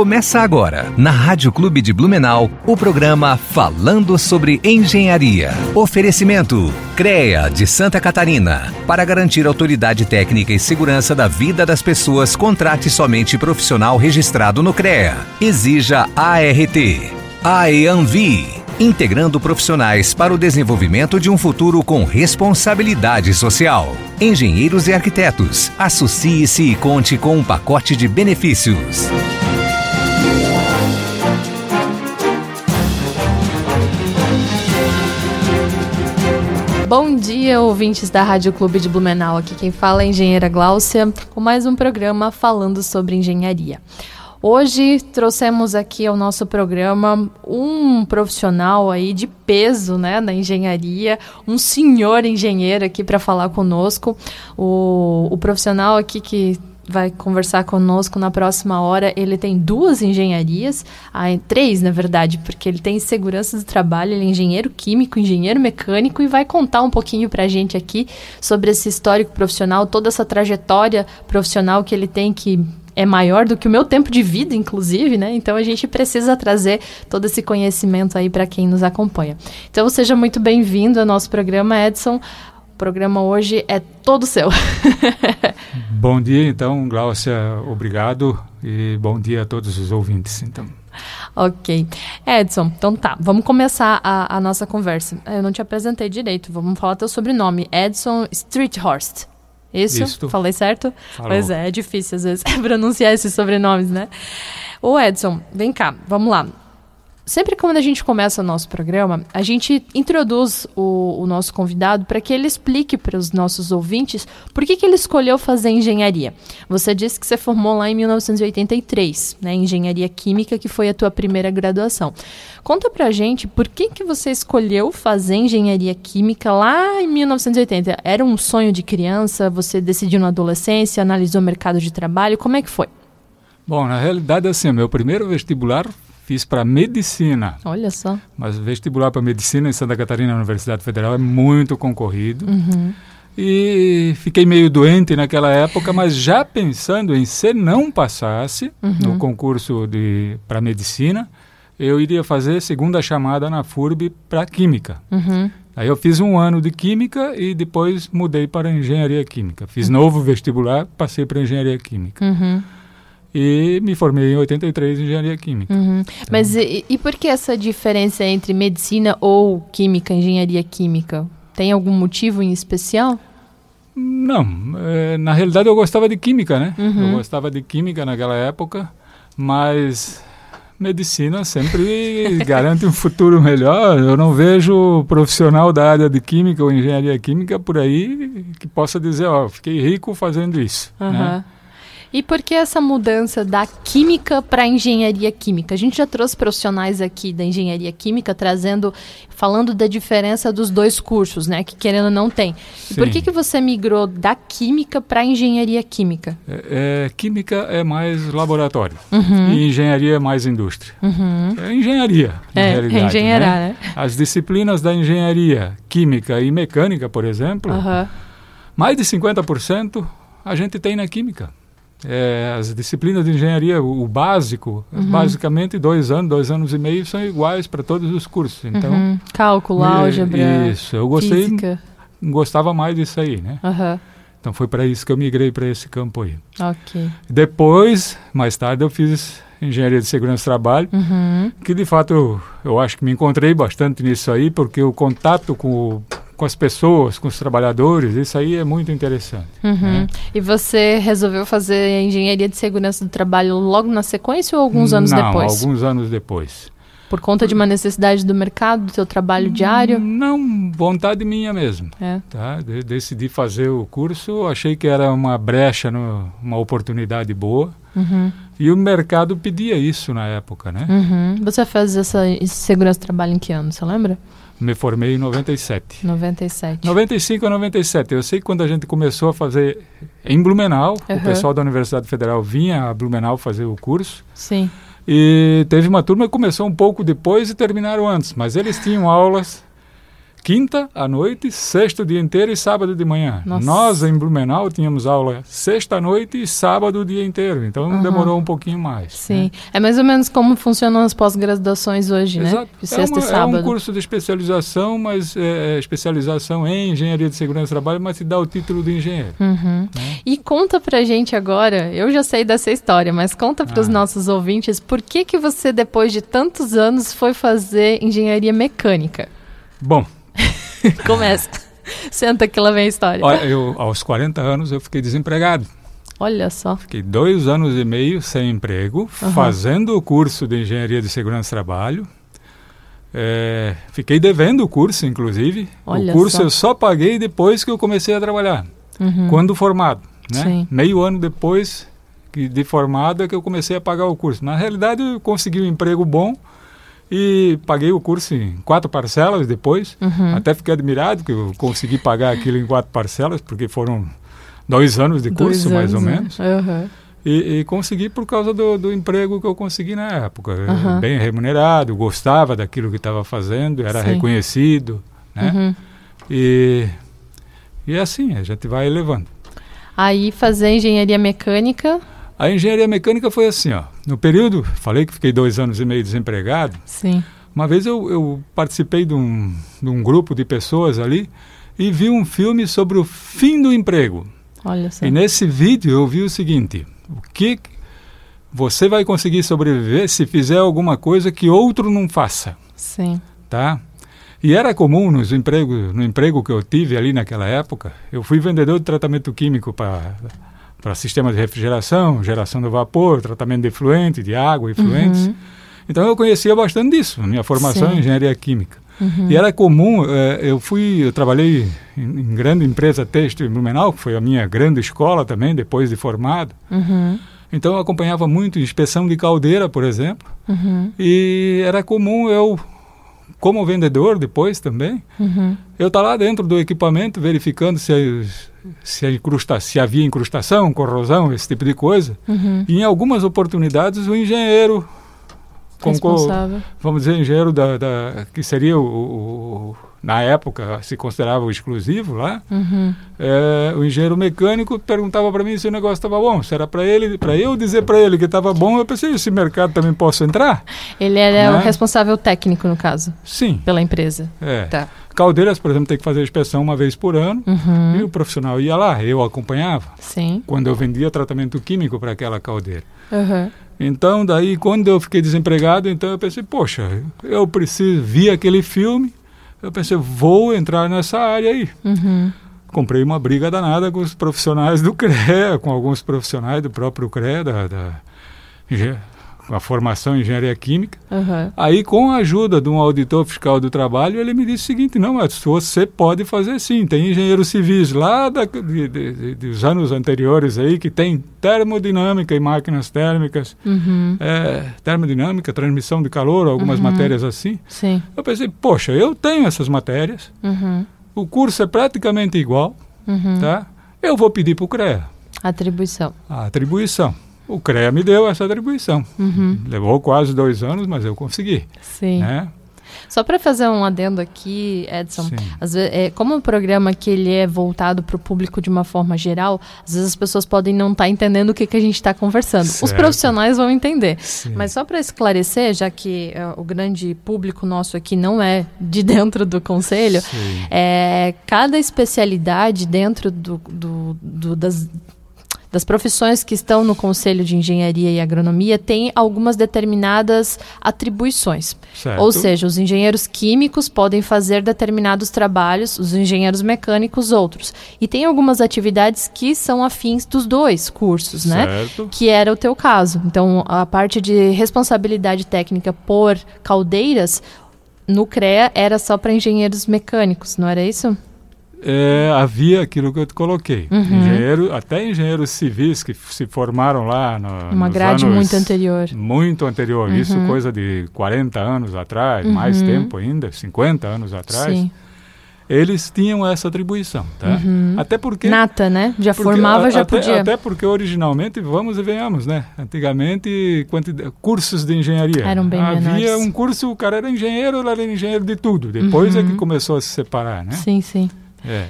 Começa agora, na Rádio Clube de Blumenau, o programa Falando sobre Engenharia. Oferecimento: CREA de Santa Catarina. Para garantir autoridade técnica e segurança da vida das pessoas, contrate somente profissional registrado no CREA. Exija ART. AEANVI integrando profissionais para o desenvolvimento de um futuro com responsabilidade social. Engenheiros e arquitetos, associe-se e conte com um pacote de benefícios. Bom dia, ouvintes da Rádio Clube de Blumenau. Aqui quem fala é a engenheira Gláucia, com mais um programa falando sobre engenharia. Hoje trouxemos aqui ao nosso programa um profissional aí de peso, né, na engenharia, um senhor engenheiro aqui para falar conosco. O, o profissional aqui que vai conversar conosco na próxima hora. Ele tem duas engenharias, três na verdade, porque ele tem segurança do trabalho, ele é engenheiro químico, engenheiro mecânico e vai contar um pouquinho para a gente aqui sobre esse histórico profissional, toda essa trajetória profissional que ele tem que é maior do que o meu tempo de vida, inclusive, né? Então a gente precisa trazer todo esse conhecimento aí para quem nos acompanha. Então seja muito bem-vindo ao nosso programa, Edson programa hoje é todo seu. bom dia, então, Glaucia, obrigado e bom dia a todos os ouvintes, então. Ok. Edson, então tá, vamos começar a, a nossa conversa. Eu não te apresentei direito, vamos falar teu sobrenome. Edson Streethorst. Isso? Isto. Falei certo? Falou. Pois é, é difícil às vezes pronunciar esses sobrenomes, né? Ô Edson, vem cá, vamos lá sempre quando a gente começa o nosso programa, a gente introduz o, o nosso convidado para que ele explique para os nossos ouvintes por que, que ele escolheu fazer engenharia. Você disse que você formou lá em 1983, né, engenharia química, que foi a tua primeira graduação. Conta para a gente por que, que você escolheu fazer engenharia química lá em 1980. Era um sonho de criança? Você decidiu na adolescência, analisou o mercado de trabalho? Como é que foi? Bom, na realidade, assim, meu primeiro vestibular fiz para medicina. Olha só. Mas vestibular para medicina em Santa Catarina, na Universidade Federal, é muito concorrido. Uhum. E fiquei meio doente naquela época, mas já pensando em se não passasse uhum. no concurso de para medicina, eu iria fazer segunda chamada na FURB para química. Uhum. Aí eu fiz um ano de química e depois mudei para engenharia química. Fiz uhum. novo vestibular, passei para engenharia química. Uhum e me formei em 83 em engenharia química. Uhum. Então, Mas e, e, por que essa diferença entre medicina ou química, engenharia química? Tem algum motivo em especial? Não, é, na realidade eu gostava de química, né? Uhum. Eu gostava de química naquela época, mas medicina sempre garante um futuro melhor. Eu não vejo profissional da área de química ou engenharia química por aí que possa dizer, ó, fiquei rico fazendo isso, uhum. né? E por que essa mudança da química para a engenharia química? A gente já trouxe profissionais aqui da engenharia química trazendo, falando da diferença dos dois cursos, né? Que querendo ou não tem. E por que, que você migrou da química para a engenharia química? É, é, química é mais laboratório uhum. e engenharia é mais indústria. Uhum. É engenharia, na é, realidade. É engenharia, né? né? As disciplinas da engenharia química e mecânica, por exemplo, uhum. mais de 50% a gente tem na química. É, as disciplinas de engenharia, o, o básico, uhum. basicamente dois anos, dois anos e meio são iguais para todos os cursos. Então, uhum. Cálculo, álgebra, Isso, eu gostei, física. gostava mais disso aí, né? Uhum. Então foi para isso que eu migrei para esse campo aí. Ok. Depois, mais tarde, eu fiz engenharia de segurança do trabalho, uhum. que de fato eu, eu acho que me encontrei bastante nisso aí, porque o contato com o com as pessoas, com os trabalhadores, isso aí é muito interessante. Uhum. Né? E você resolveu fazer engenharia de segurança do trabalho logo na sequência ou alguns anos Não, depois? alguns anos depois. Por conta de uma necessidade do mercado, do seu trabalho diário? Não, vontade minha mesmo. É. Tá? De decidi fazer o curso, achei que era uma brecha, no, uma oportunidade boa. Uhum. E o mercado pedia isso na época, né? Uhum. Você fez essa segurança do trabalho em que ano, você lembra? Me formei em 97. 97. 95 a 97. Eu sei que quando a gente começou a fazer em Blumenau, uhum. o pessoal da Universidade Federal vinha a Blumenau fazer o curso. Sim. E teve uma turma que começou um pouco depois e terminaram antes, mas eles tinham aulas quinta à noite, sexta o dia inteiro e sábado de manhã. Nossa. Nós, em Blumenau, tínhamos aula sexta à noite e sábado o dia inteiro. Então Uhum. demorou um pouquinho mais. Sim. É mais ou menos como funcionam as pós-graduações hoje, né? Exato. De É, sexta uma- e é sábado. um curso de especialização, mas é, é especialização em engenharia de segurança do trabalho, mas te dá o título de engenheiro. Uhum. Né? E conta pra gente agora, eu já sei dessa história, mas conta pros Ah. nossos ouvintes por que que você, depois de tantos anos, foi fazer engenharia mecânica? Bom, Começa. Senta que lá vem a história. olha, eu, aos 40 anos eu fiquei desempregado. Olha só. Fiquei dois anos e meio sem emprego, Aham. fazendo o curso de engenharia de segurança do trabalho. É, fiquei devendo o curso, inclusive. Olha o curso só. eu só paguei depois que eu comecei a trabalhar, Uhum. quando formado. Né? Sim. Meio ano depois que de formado é que eu comecei a pagar o curso. Na realidade, eu consegui um emprego bom e paguei o curso em quatro parcelas depois. Uhum. Até fiquei admirado que eu consegui pagar aquilo em quatro parcelas, porque foram dois anos de Dois curso, mais ou né? menos. Uhum. E, e consegui por causa do, do emprego que eu consegui na época. Aham. Bem remunerado, gostava daquilo que estava fazendo, era Sim. reconhecido. Né? Uhum. E, e assim, a gente vai elevando. Aí fazer engenharia mecânica, A engenharia mecânica foi assim, ó. No período, falei que fiquei dois anos e meio desempregado. sim. Uma vez eu, eu participei de um, de um grupo de pessoas ali e vi um filme sobre o fim do emprego. Olha só. E nesse vídeo eu vi o seguinte: o que você vai conseguir sobreviver se fizer alguma coisa que outro não faça, Sim. tá? E era comum nos empregos, no emprego que eu tive ali naquela época, eu fui vendedor de tratamento químico para para sistemas de refrigeração, geração de vapor, tratamento de efluente, de água, efluentes. Uhum. Então eu conhecia bastante disso, minha formação Sim. em engenharia química. Uhum. E era comum, eh, eu fui, eu trabalhei em, em grande empresa têxtil em Blumenau, que foi a minha grande escola também, depois de formado. Uhum. Então eu acompanhava muito inspeção de caldeira, por exemplo, Uhum. e era comum eu, como vendedor depois também, Uhum. eu estar lá dentro do equipamento verificando se, as- se, a incrusta, se havia incrustação, corrosão, esse tipo de coisa. Uhum. E em algumas oportunidades o engenheiro, com vamos dizer, engenheiro da, da- que seria o- o- na época se considerava o exclusivo lá, Uhum. é, o engenheiro mecânico perguntava para mim se o negócio estava bom, se era para ele, para eu dizer para ele que estava bom, eu pensei, esse mercado também posso entrar? Ele era Né? o responsável técnico, no caso, Sim, pela empresa. é. Tá. Caldeiras, por exemplo, tem que fazer inspeção uma vez por ano, e Uhum. o profissional ia lá, eu acompanhava, Sim. quando eu vendia tratamento químico para aquela caldeira. Uhum. Então, daí, quando eu fiquei desempregado, então eu pensei, poxa, eu preciso, vi aquele filme, eu pensei, vou entrar nessa área aí. Uhum. Comprei uma briga danada com os profissionais do CREA, com alguns profissionais do próprio CREA, da, da a formação em engenharia química. Uhum. Aí, com a ajuda de um auditor fiscal do trabalho, ele me disse o seguinte: não, mas você pode fazer sim. Tem engenheiros civis lá da, de, de- dos anos anteriores aí que tem termodinâmica e máquinas térmicas, Uhum. é, termodinâmica, transmissão de calor, algumas Uhum. matérias assim. Sim. Eu pensei, poxa, eu tenho essas matérias, Uhum. o curso é praticamente igual, Uhum. tá? Eu vou pedir para o CREA Atribuição. a atribuição. O CREA me deu essa atribuição. Uhum. Levou quase dois anos, mas eu consegui. Sim. Né? Só para fazer um adendo aqui, Edson, Sim. às ve- é, como o programa que ele é voltado para o público de uma forma geral, às vezes as pessoas podem não estar entendendo o que, que a gente está conversando. Os Certo. profissionais vão entender. Sim. Mas só para esclarecer, já que é, o grande público nosso aqui não é de dentro do conselho, é, cada especialidade dentro do, do- do- das, das profissões que estão no Conselho de Engenharia e Agronomia tem algumas determinadas atribuições. Certo. Ou seja, os engenheiros químicos podem fazer determinados trabalhos, os engenheiros mecânicos outros. E tem algumas atividades que são afins dos dois cursos, né? Certo. Que era o teu caso. Então, a parte de responsabilidade técnica por caldeiras no CREA era só para engenheiros mecânicos, não era isso? É, havia aquilo que eu te coloquei. Uhum. Engenheiro, até engenheiros civis que se formaram lá no, Uma grade anos muito anterior. Muito anterior. Isso coisa de 40 anos atrás, mais Uhum. tempo ainda, 50 anos atrás. Sim. eles tinham essa atribuição, tá? Uhum. Até porque Nata, né? Já porque, formava, a, já até, podia. Até porque originalmente, vamos e venhamos, né? Antigamente, cursos de engenharia. Eram bem Havia menores. um curso, o cara era engenheiro, ele era engenheiro de tudo. Depois Uhum. é que começou a se separar, né? Sim, sim. É.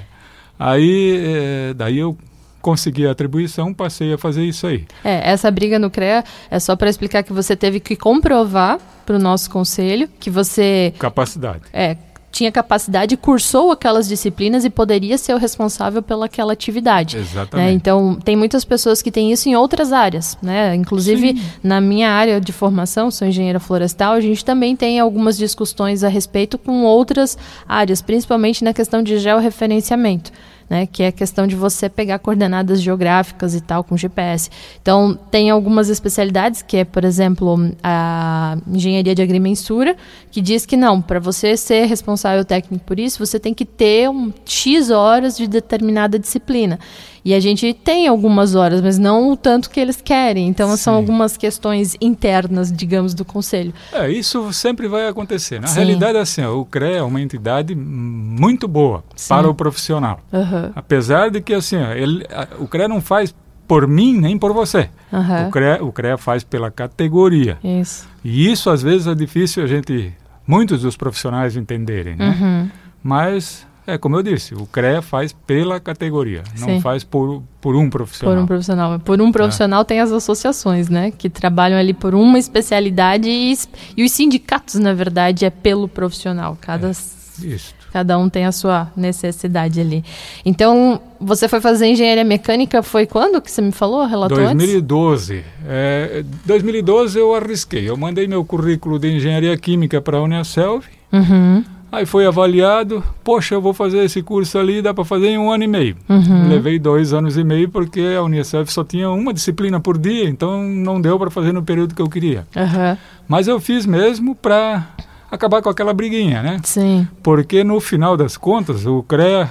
Aí, é, daí eu consegui a atribuição, passei a fazer isso aí. É, essa briga no CREA é só para explicar que você teve que comprovar para o nosso conselho que você Capacidade. é, tinha capacidade, cursou aquelas disciplinas e poderia ser o responsável pelaquela atividade. Exatamente. né? Então, tem muitas pessoas que têm isso em outras áreas. Né? Inclusive, Sim. na minha área de formação, sou engenheira florestal, a gente também tem algumas discussões a respeito com outras áreas, principalmente na questão de georreferenciamento. Né, que é a questão de você pegar coordenadas geográficas e tal com GPS. Então, tem algumas especialidades, que é, por exemplo, a engenharia de agrimensura, que diz que não, para você ser responsável técnico por isso, você tem que ter um X horas de determinada disciplina. E a gente tem algumas horas, mas não o tanto que eles querem. Então, são Sim. algumas questões internas, digamos, do conselho. É, isso sempre vai acontecer. Na Sim. realidade, assim, ó, o CREA é uma entidade muito boa Sim. para o profissional. Aham, Apesar de que, assim, ele, a- o CREA não faz por mim nem por você. aham. O, CREA, o CREA faz pela categoria. Isso. E isso, às vezes, é difícil a gente, muitos dos profissionais entenderem, né? Uhum. Mas, é como eu disse, o CREA faz pela categoria, não Sim. faz por, por um profissional. Por um profissional. Por um profissional tem as associações, né? Que trabalham ali por uma especialidade e, e os sindicatos, na verdade, é pelo profissional. Cada, Isso. cada um tem a sua necessidade ali. Então, você foi fazer engenharia mecânica, foi quando que você me falou? Relatou antes? 2012. É, 2012 eu arrisquei. Eu mandei meu currículo de engenharia química para a Uniaselv. Uhum, Aí foi avaliado. Poxa, eu vou fazer esse curso ali, dá para fazer em um ano e meio. uhum. Levei dois anos e meio porque a Uniaselv só tinha uma disciplina por dia, então não deu para fazer no período que eu queria. Aham, Mas eu fiz mesmo para acabar com aquela briguinha, né? Sim. Porque no final das contas, o CREA,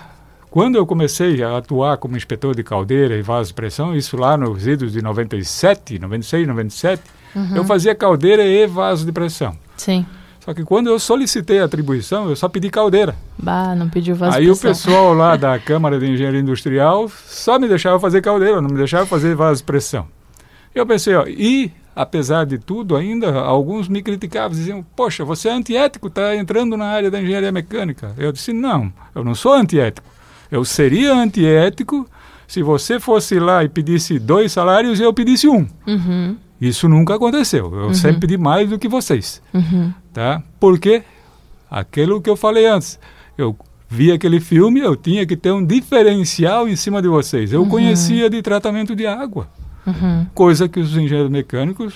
quando eu comecei a atuar como inspetor de caldeira e vaso de pressão, isso lá nos idos de 97, 96, 97, Uhum. eu fazia caldeira e vaso de pressão. Sim. Só que quando eu solicitei a atribuição, eu só pedi caldeira. Bah, não pediu vaso Aí o pessoal lá da Câmara de Engenharia Industrial só me deixava fazer caldeira, não me deixava fazer vaso de pressão. Eu pensei, ó, e apesar de tudo ainda, alguns me criticavam, diziam, poxa, você é antiético, está entrando na área da engenharia mecânica. Eu disse, não, eu não sou antiético. Eu seria antiético se você fosse lá e pedisse dois salários e eu pedisse um. Uhum, Isso nunca aconteceu. Eu sempre pedi mais do que vocês uhum. tá? Porque aquilo que eu falei antes, eu vi aquele filme, eu tinha que ter um diferencial em cima de vocês. Eu conhecia de tratamento de água, Uhum, coisa que os engenheiros mecânicos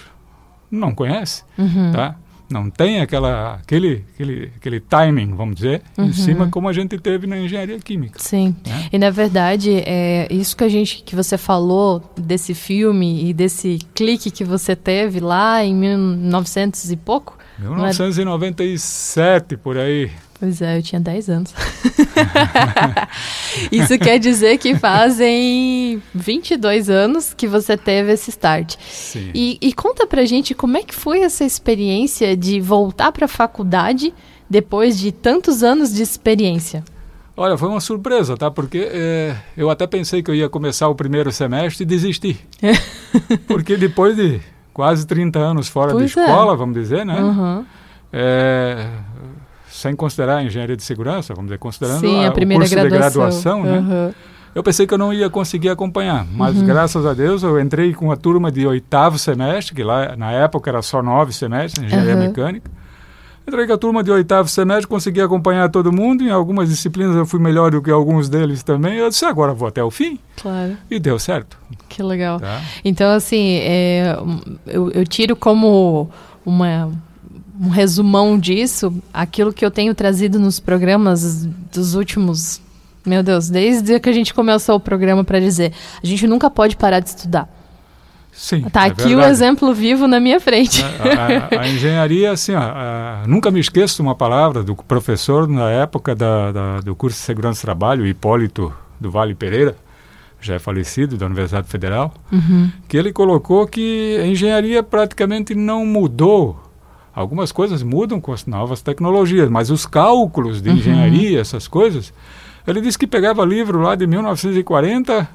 não conhecem, uhum. tá? Não tem aquela, aquele, aquele, aquele timing, vamos dizer, Uhum. em cima como a gente teve na engenharia química. Sim. né? E na verdade, é isso que a gente que você falou desse filme e desse clique que você teve lá em 1900 e pouco. não é- 1997, por aí. Pois é, eu tinha 10 anos. Isso quer dizer que fazem 22 anos que você teve esse start. Sim. E, e conta pra gente como é que foi essa experiência de voltar pra faculdade depois de tantos anos de experiência. Olha, foi uma surpresa, tá? Porque eh, eu até pensei que eu ia começar o primeiro semestre e desistir. Porque depois de quase 30 anos fora Pois de é. escola, vamos dizer, né? Uhum. Eh, sem considerar a engenharia de segurança, vamos dizer, considerando Sim, a o primeira curso de graduação. graduação, né? Uhum. Eu pensei que eu não ia conseguir acompanhar, mas Uhum. graças a Deus eu entrei com a turma de oitavo semestre, que lá na época era só nove semestres, engenharia Uhum. mecânica. Entrei com a turma de oitavo semestre, consegui acompanhar todo mundo. Em algumas disciplinas eu fui melhor do que alguns deles também. Eu disse, agora vou até o fim. Claro, E deu certo. que legal. Tá? Então, assim, é, eu, eu tiro como uma, um resumão disso aquilo que eu tenho trazido nos programas dos últimos. Meu Deus, desde que a gente começou o programa para dizer, a gente nunca pode parar de estudar. Sim. Tá é aqui o verdade. exemplo vivo na minha frente. A, a- a engenharia, assim, ó, a- nunca me esqueço de uma palavra do professor na época da, da- do curso de Segurança do Trabalho, Hipólito do Vale Pereira, já é falecido, da Universidade Federal, Uhum. que ele colocou que a engenharia praticamente não mudou algumas coisas mudam com as novas tecnologias, mas os cálculos de engenharia, essas coisas, ele disse que pegava livro lá de 1940,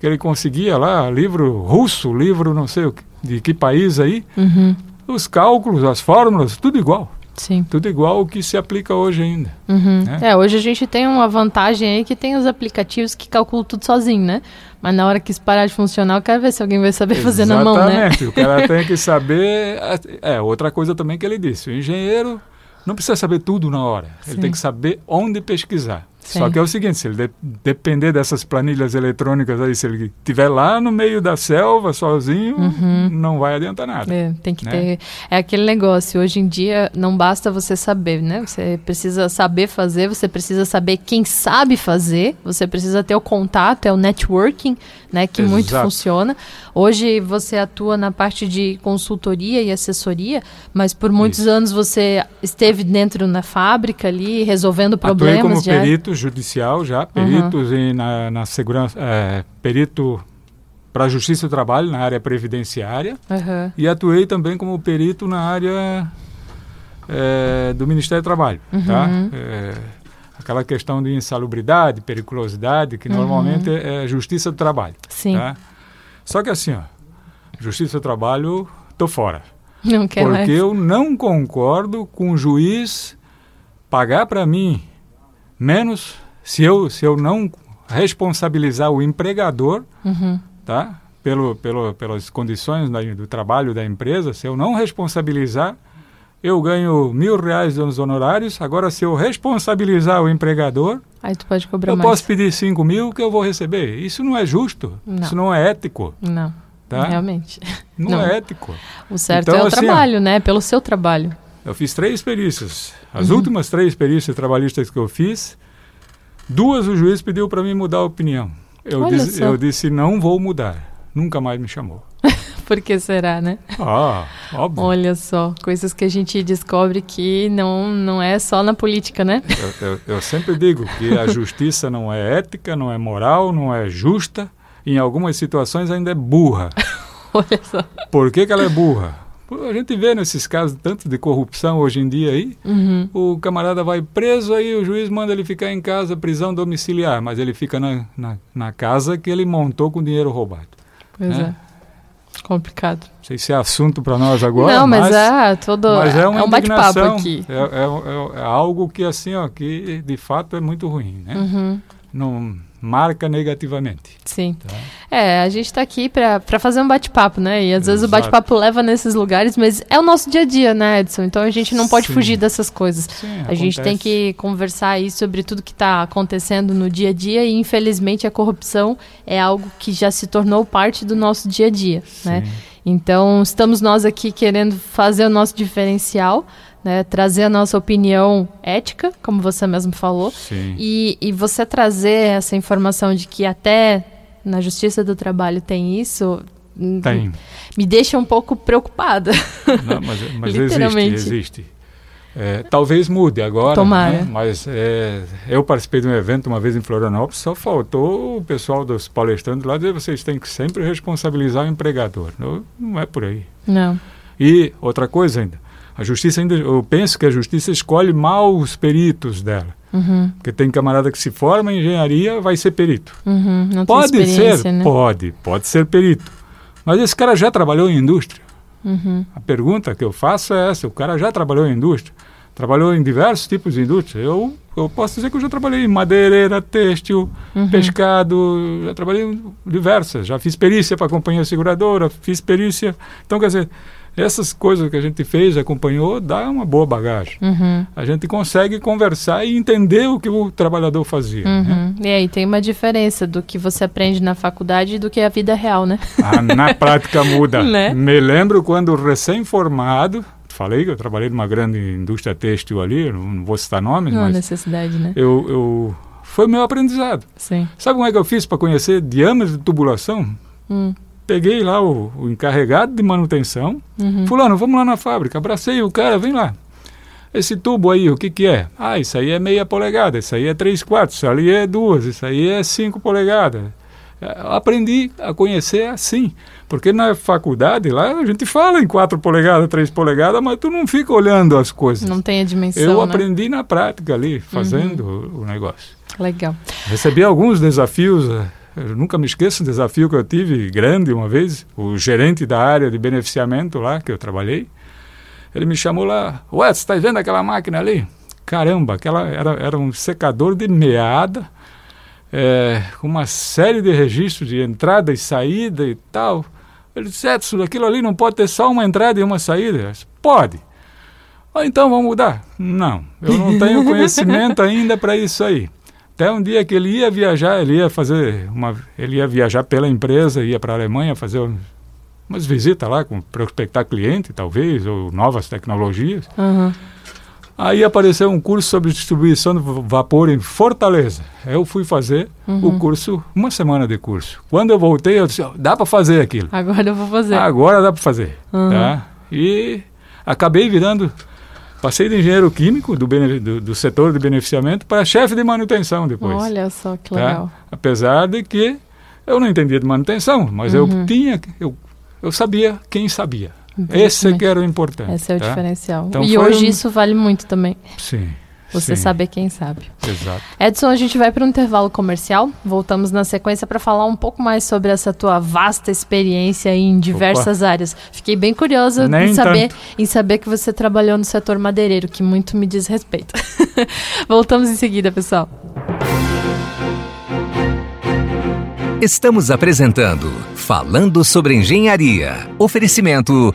que ele conseguia lá, livro russo, livro não sei de que país aí, Uhum. os cálculos, as fórmulas, tudo igual. Sim. Tudo igual o que se aplica hoje ainda. Uhum. Né? É, hoje a gente tem uma vantagem aí que tem os aplicativos que calculam tudo sozinho, né? Mas na hora que isso parar de funcionar, eu quero ver se alguém vai saber fazer na mão, né? Exatamente. O cara tem que saber. É, outra coisa também que ele disse: o engenheiro não precisa saber tudo na hora. Ele Sim. tem que saber onde pesquisar. Sim. Só que é o seguinte: se ele de- depender dessas planilhas eletrônicas aí, se ele estiver lá no meio da selva sozinho, não vai adiantar nada. É, tem que né? ter. É aquele negócio. Hoje em dia não basta você saber, né? Você precisa saber fazer, você precisa saber quem sabe fazer, você precisa ter o contato, é o networking, né? Que muito Exato. funciona. Hoje você atua na parte de consultoria e assessoria, mas por muitos Isso. anos você esteve dentro na fábrica ali, resolvendo Atuei problemas como de área. perito judicial já, peritos em- na, na segurança, é, perito para a Justiça do Trabalho na área previdenciária. Aham. E atuei também como perito na área eh, do Ministério do Trabalho. Tá? Uhum. Eh, aquela questão de insalubridade, periculosidade, que Uhum. normalmente é é Justiça do Trabalho. Sim. Tá? Só que assim, ó, Justiça do Trabalho, tô fora. Não quer porque mais. eu não concordo com o juiz pagar para mim menos se eu, se eu não responsabilizar o empregador Uhum. tá? Pelo, pelo, pelas condições da- do trabalho da empresa, se eu não responsabilizar, eu ganho mil reais nos honorários. Agora, se eu responsabilizar o empregador, Aí tu pode cobrar eu mais. posso pedir cinco mil que eu vou receber. Isso não é justo. Não. Isso não é ético. Não. Tá? Realmente. Não, Não. é ético. O certo Então, é o assim, trabalho, né? Pelo seu trabalho. Eu fiz três perícias. As Uhum. últimas três perícias trabalhistas que eu fiz, duas o juiz pediu para mim mudar a opinião. Eu disse, eu disse, não vou mudar. Nunca mais me chamou. Por que será, né? Ah, óbvio. Olha só, coisas que a gente descobre que não, não é só na política, né? Eu, eu- eu sempre digo que a justiça não é ética, não é moral, não é justa. Em algumas situações ainda é burra. Olha só. Por que, que ela é burra? A gente vê nesses casos tanto de corrupção hoje em dia aí. Uhum. O camarada vai preso, aí o juiz manda ele ficar em casa, prisão domiciliar, mas ele fica na, na, na casa que ele montou com dinheiro roubado. Pois É. é. Complicado. Não sei se é assunto para nós agora, não, mas, mas, é todo. mas é uma um bate-papo aqui. É, é- é- é algo que assim, ó, que de fato é muito ruim, né? Uhum. Não marca negativamente. Sim. Tá? É, a gente tá aqui pra fazer um bate-papo, né? E às vezes o Exato. bate-papo leva nesses lugares, mas é o nosso dia a dia, né, Edson? Então a gente não pode Sim. fugir dessas coisas. Sim, A gente tem acontece. que conversar aí sobre tudo que está acontecendo no dia a dia e infelizmente a corrupção é algo que já se tornou parte do nosso dia a dia, né? Sim. Então estamos nós aqui querendo fazer o nosso diferencial, né? Trazer a nossa opinião ética, como você mesmo falou, e, e você trazer essa informação de que até na Justiça do Trabalho tem isso. hum, Tem. Me deixa um pouco preocupada. Não, mas mas existe, Literalmente. existe. É, talvez mude agora, né? mas é, eu participei de um evento uma vez em Florianópolis, só faltou o pessoal dos palestrantes lá dizer vocês têm que sempre responsabilizar o empregador. Não, não é por aí. Não. E outra coisa ainda, a justiça ainda, eu penso que a justiça escolhe mal os peritos dela. Uhum, Porque tem camarada que se forma em engenharia, vai ser perito. uhum, não Pode ser, né? pode, pode ser perito. Mas esse cara já trabalhou em indústria. Uhum. A pergunta que eu faço é essa: o cara já trabalhou em indústria? Trabalhou em diversos tipos de indústria. Eu, eu posso dizer que eu já trabalhei em madeireira, têxtil, Uhum. pescado, já trabalhei em diversas. Já fiz perícia para a companhia seguradora, fiz perícia. Então, quer dizer, essas coisas que a gente fez, acompanhou, dá uma boa bagagem. Uhum, A gente consegue conversar e entender o que o trabalhador fazia. Né? uhum. E aí tem uma diferença do que você aprende na faculdade e do que é a vida real, né? Ah, na prática muda. Né? Me lembro quando recém-formado, falei que eu trabalhei numa grande indústria têxtil ali, não não vou citar nomes, Não mas necessidade, né? eu, eu foi meu aprendizado. Sim. Sabe como é que eu fiz para conhecer diâmetro de tubulação? Hum, Peguei lá o, o encarregado de manutenção, uhum. fulano, vamos lá na fábrica, abracei o cara, vem lá. Esse tubo aí, o que que é? Ah, isso aí é meia polegada, isso aí é três quartos, isso ali é duas, isso aí é cinco polegadas. É, aprendi a conhecer assim. Porque na faculdade lá a gente fala em 4 polegadas, 3 polegadas, mas tu não fica olhando as coisas. Não tem a dimensão. Eu né? aprendi na prática ali, fazendo uhum. o, o negócio. Legal. Recebi alguns desafios. Eu nunca me esqueço um desafio que eu tive grande uma vez. O gerente da área de beneficiamento lá que eu trabalhei, ele me chamou lá. Ué, você está vendo aquela máquina ali? Caramba, aquela era, era um secador de meada é, com uma série de registros de entrada e saída e tal. Ele disse, Edson, aquilo ali não pode ter só uma entrada e uma saída? Disse, pode. Ah, então vamos mudar. Não, eu não tenho conhecimento ainda para isso aí. Até um dia que ele ia viajar, ele ia fazer uma, ele ia viajar pela empresa, ia para a Alemanha fazer um, umas visitas lá, com prospectar cliente, talvez, ou novas tecnologias. Uhum. Aí apareceu um curso sobre distribuição de vapor em Fortaleza. Eu fui fazer uhum. o curso, uma semana de curso. Quando eu voltei, eu disse, dá para fazer aquilo. Agora eu vou fazer. Agora dá para fazer. Uhum. Tá? E acabei virando, passei de engenheiro químico do, do, do setor de beneficiamento para chefe de manutenção depois. Olha só que tá? legal. Tá? Apesar de que eu não entendia de manutenção, mas uhum. eu tinha, eu, eu sabia quem sabia. Esse é que era o importante. Esse é o tá? diferencial. Então e hoje um... isso vale muito também. Sim. Você sim. saber quem sabe. Exato. Edson, a gente vai para um intervalo comercial. Voltamos na sequência para falar um pouco mais sobre essa tua vasta experiência em diversas Opa. áreas. Fiquei bem curiosa em saber, em saber que você trabalhou no setor madeireiro, que muito me diz respeito. Voltamos em seguida, pessoal. Estamos apresentando Falando sobre Engenharia. Oferecimento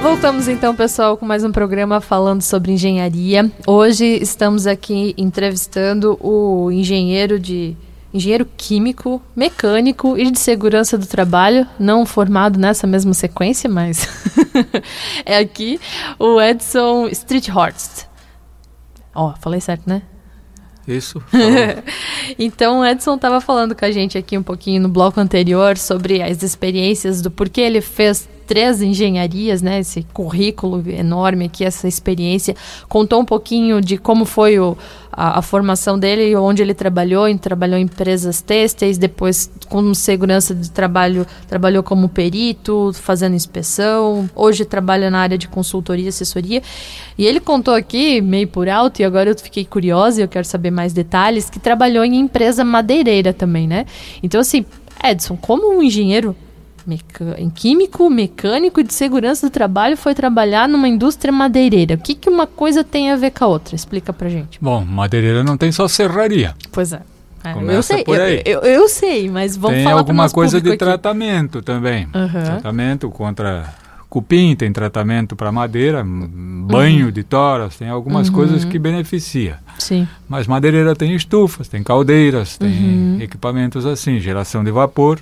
Voltamos então, pessoal, com mais um programa falando sobre engenharia. Hoje estamos aqui entrevistando o engenheiro de engenheiro químico, mecânico e de segurança do trabalho, não formado nessa mesma sequência, mas é aqui o Edson Streethorst. Ó, oh, falei certo, né? Isso. então, o Edson estava falando com a gente aqui um pouquinho no bloco anterior sobre as experiências do porquê ele fez três engenharias, né? Esse currículo enorme aqui, essa experiência. Contou um pouquinho de como foi o, a, a, formação dele, onde ele trabalhou, em, trabalhou em empresas têxteis, depois com segurança de trabalho, trabalhou como perito, fazendo inspeção, hoje trabalha na área de consultoria e assessoria. E ele contou aqui, meio por alto, e agora eu fiquei curiosa e eu quero saber mais detalhes, que trabalhou em empresa madeireira também, né? Então, assim, Edson, como um engenheiro em químico, mecânico e de segurança do trabalho foi trabalhar numa indústria madeireira. O que, que uma coisa tem a ver com a outra? Explica pra gente. Bom, madeireira não tem só serraria. Pois é. é eu sei, eu, eu, eu, sei, mas vamos tem falar Tem alguma coisa de aqui. tratamento também. Uhum. Tratamento contra cupim, tem tratamento para madeira, banho uhum. de toras, tem algumas uhum. coisas que beneficia. Sim. Mas madeireira tem estufas, tem caldeiras, tem uhum. equipamentos assim, geração de vapor.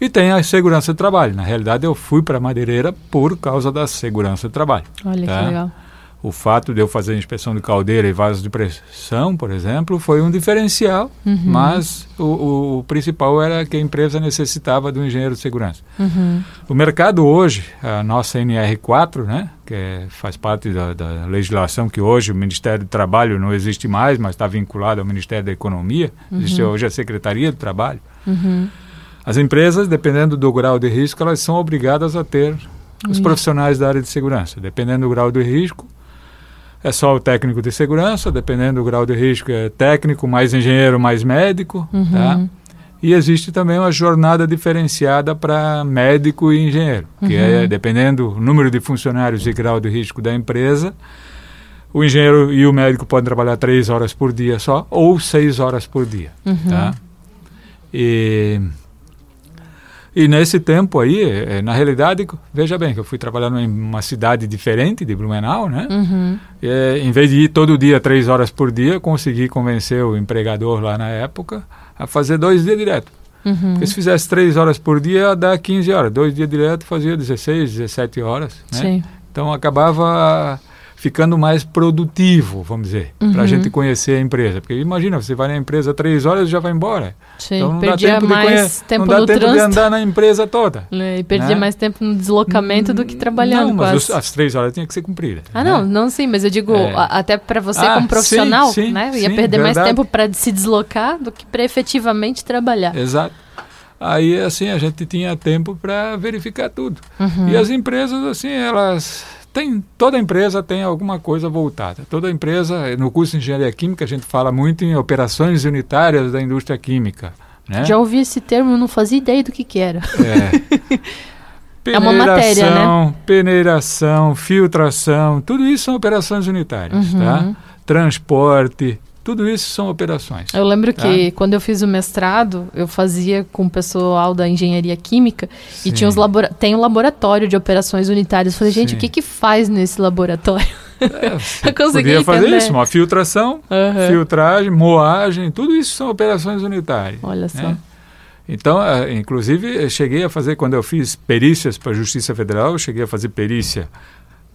E tem a segurança do trabalho. Na realidade, eu fui para a madeireira por causa da segurança do trabalho. Olha tá? que legal. O fato de eu fazer inspeção de caldeira e vasos de pressão, por exemplo, foi um diferencial, uhum. mas o, o, principal era que a empresa necessitava do engenheiro de segurança. Uhum. O mercado hoje, a nossa NR4, né, que é, faz parte da, da, legislação que hoje o Ministério do Trabalho não existe mais, mas está vinculado ao Ministério da Economia, uhum. existe hoje a Secretaria do Trabalho. Uhum. As empresas, dependendo do grau de risco, elas são obrigadas a ter os profissionais da área de segurança. Dependendo do grau de risco, é só o técnico de segurança, dependendo do grau de risco, é técnico, mais engenheiro, mais médico. Uhum. Tá? E existe também uma jornada diferenciada para médico e engenheiro, que é Uhum. dependendo do número de funcionários e grau de risco da empresa, o engenheiro e o médico podem trabalhar três horas por dia só ou seis horas por dia. Uhum. Tá? E, e nesse tempo aí, eh, na realidade, veja bem que eu fui trabalhar em uma cidade diferente de Blumenau, né? Uhum. É, em vez de ir todo dia, três horas por dia, consegui convencer o empregador lá na época a fazer dois dias direto. Uhum. Porque se fizesse três horas por dia, dá 15 horas. Dois dias direto fazia 16, 17 horas. Né? Sim. Então acabava ficando mais produtivo, vamos dizer, para a Uhum. gente conhecer a empresa. Porque imagina, você vai na empresa três horas e já vai embora. Sim. Então não perdia dá tempo mais de conhe- tempo não dá no tempo de trânsito. andar na empresa toda. né, E perdia né? mais tempo no deslocamento do que trabalhando Não, mas os- as três horas tinha que ser cumprida. Ah, né? não, não sim, mas eu digo, É. até para você Ah, como profissional, sim, sim, né? Ia sim, perder mais verdade. tempo para se deslocar do que para efetivamente trabalhar. Exato. Aí, assim, a gente tinha tempo para verificar tudo. Uhum. E as empresas, assim, elas têm... Toda empresa tem alguma coisa voltada. Toda empresa, no curso de Engenharia Química, a gente fala muito em operações unitárias da indústria química. Né? Já ouvi esse termo, não fazia ideia do que que era. É. É uma matéria, né? Peneiração, Peneiração, filtração, tudo isso são operações unitárias, Uhum. tá? Transporte, tudo isso são operações. Eu lembro Tá. que quando eu fiz o mestrado, eu fazia com o pessoal da engenharia química e Sim. tinha os labora tem um laboratório de operações unitárias. Eu falei, gente, Sim. o que que faz nesse laboratório? É, Eu consegui podia fazer entender. isso, uma filtração, Aham. filtragem, moagem, tudo isso são operações unitárias. Olha só. né? Então, eh, inclusive, eu cheguei a fazer, quando eu fiz perícias para a Justiça Federal, eu cheguei a fazer perícia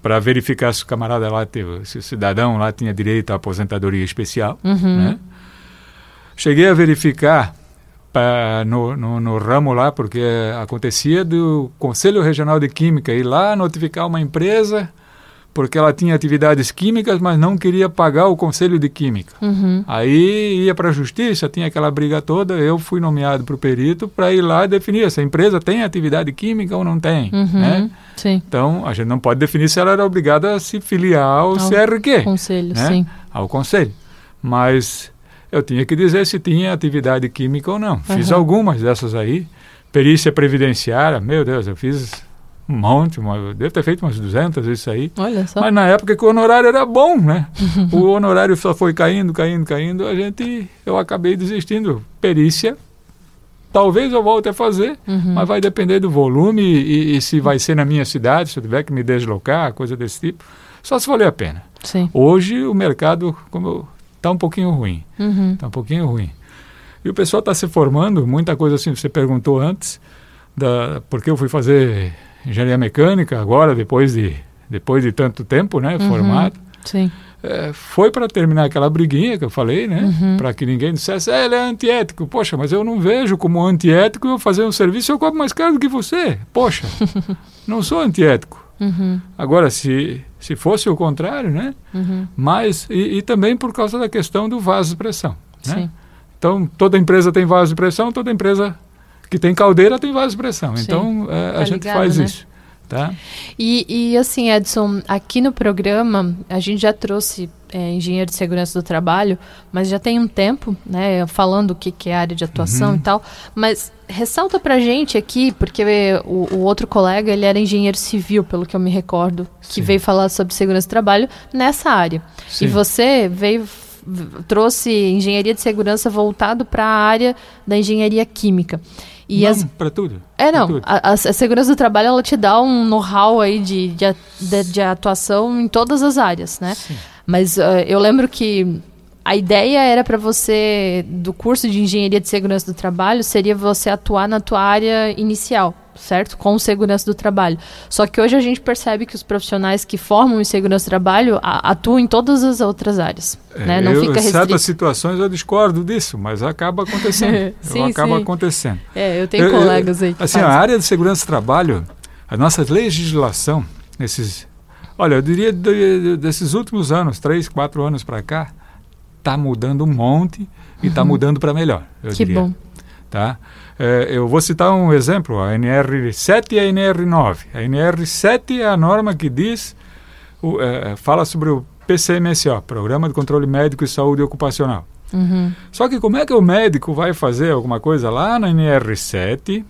para verificar se o camarada lá, teve, se o cidadão lá tinha direito à aposentadoria especial. Uhum. Né? Cheguei a verificar pa- no, no, no ramo lá, porque acontecia do Conselho Regional de Química ir lá notificar uma empresa porque ela tinha atividades químicas, mas não queria pagar o Conselho de Química. Uhum. Aí ia para a justiça, tinha aquela briga toda, eu fui nomeado para o perito para ir lá definir se a empresa tem atividade química ou não tem. Uhum. Né? Sim. Então, a gente não pode definir se ela era obrigada a se filiar ao Ao CRQ, Conselho, né? sim. ao conselho. Mas eu tinha que dizer se tinha atividade química ou não. Fiz Uhum. algumas dessas aí. Perícia previdenciária, meu Deus, eu fiz um monte, uma, eu devo ter feito umas 200 isso aí. Olha só. Mas na época que o honorário era bom, né? o honorário só foi caindo, caindo, caindo, a gente, eu acabei desistindo. Perícia, talvez eu volte a fazer, Uhum. mas vai depender do volume e, e se vai ser na minha cidade, se eu tiver que me deslocar, coisa desse tipo. Só se valer a pena. Sim. Hoje o mercado como está um pouquinho ruim, Uhum. está um pouquinho ruim. E o pessoal está se formando, muita coisa assim, você perguntou antes, da, porque eu fui fazer engenharia mecânica agora, depois de, depois de tanto tempo, né, Uhum. formado. Sim. É, foi para terminar aquela briguinha que eu falei, né? Uhum. Para que ninguém dissesse, é, ele é antiético. Poxa, mas eu não vejo como antiético eu fazer um serviço eu cobro mais caro do que você. Poxa, não sou antiético. Uhum. Agora, se, se fosse o contrário, né? Uhum. Mas, e, e também por causa da questão do vaso de pressão. Né? Sim. Então, toda empresa tem vaso de pressão, toda empresa que tem caldeira tem vaso de pressão. Sim. Então, é, a Tá gente ligado, faz né? isso. Tá? E, e assim, Edson, aqui no programa a gente já trouxe é, engenheiro de segurança do trabalho, mas já tem um tempo, né, falando o que, que é área de atuação Uhum. e tal. Mas ressalta pra gente aqui, porque o, o outro colega ele era engenheiro civil, pelo que eu me recordo, que Sim. veio falar sobre segurança do trabalho nessa área. Sim. E você veio trouxe engenharia de segurança voltado para a área da engenharia química. E Não, as, para tudo. é, não. tudo. A, a- segurança do trabalho ela te dá um know-how aí de, de, de- de atuação em todas as áreas, né? Sim. Mas eh, eu lembro que a ideia era para você, do curso de engenharia de segurança do trabalho, seria você atuar na tua área inicial, certo? Com segurança do trabalho. Só que hoje a gente percebe que os profissionais que formam em segurança do trabalho a- atuam em todas as outras áreas, né? Não É, eu, fica em certas restrito. situações eu discordo disso, mas acaba acontecendo. Sim, acaba acontecendo. É, eu tenho Eu- eu- colegas aí que Assim, a fazem. área de segurança do trabalho, a nossa legislação, esses, olha, eu diria de- de- desses últimos anos, três, quatro anos para cá, está mudando um monte e está mudando para melhor. Eu Uhum. Que diria, bom. Tá? É, eu vou citar um exemplo, a NR7 e a NR9. A NR7 é a norma que diz, o, é, fala sobre o PCMSO, Programa de Controle Médico e Saúde Ocupacional. Uhum. Só que como é que o médico vai fazer alguma coisa lá na NR7,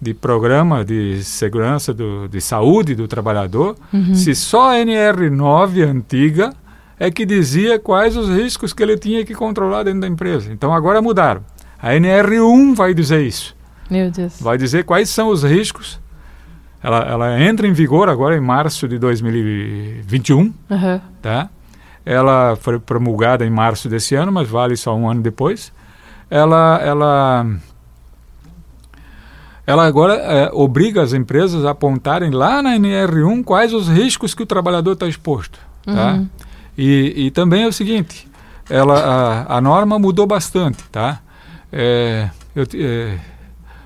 de Programa de Segurança do, de Saúde do Trabalhador, Uhum. se só a NR9 antiga é que dizia quais os riscos que ele tinha que controlar dentro da empresa. Então agora mudaram. A NR1 vai dizer isso. Meu Deus. Vai dizer quais são os riscos. Ela, ela entra em vigor agora em março de 2021, Aham. tá? Ela foi promulgada em março desse ano, mas vale só um ano depois. Ela, ela, ela agora é, obriga as empresas a apontarem lá na NR1 quais os riscos que o trabalhador está exposto, tá? Uhum. E, e também é o seguinte, ela, a, a norma mudou bastante, tá? É, eu, é,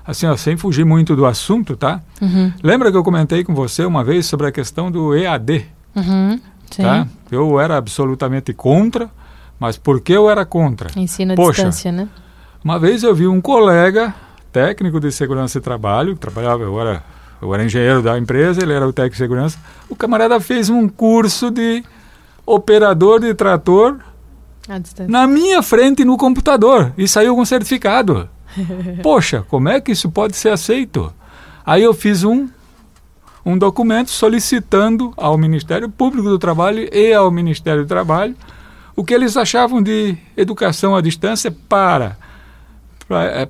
assim, ó, sem fugir muito do assunto, tá? Uhum. Lembra que eu comentei com você uma vez sobre a questão do EAD, Uhum. Tá? Eu era absolutamente contra, mas por que eu era contra? Ensino à Poxa. distância, né? Uma vez eu vi um colega técnico de segurança de trabalho, que trabalhava, eu era, eu era engenheiro da empresa, ele era o técnico de segurança. O camarada fez um curso de operador de trator. Na minha frente no computador e saiu com certificado. Poxa, como é que isso pode ser aceito? Aí eu fiz um um documento solicitando ao Ministério Público do Trabalho e ao Ministério do Trabalho o que eles achavam de educação à distância para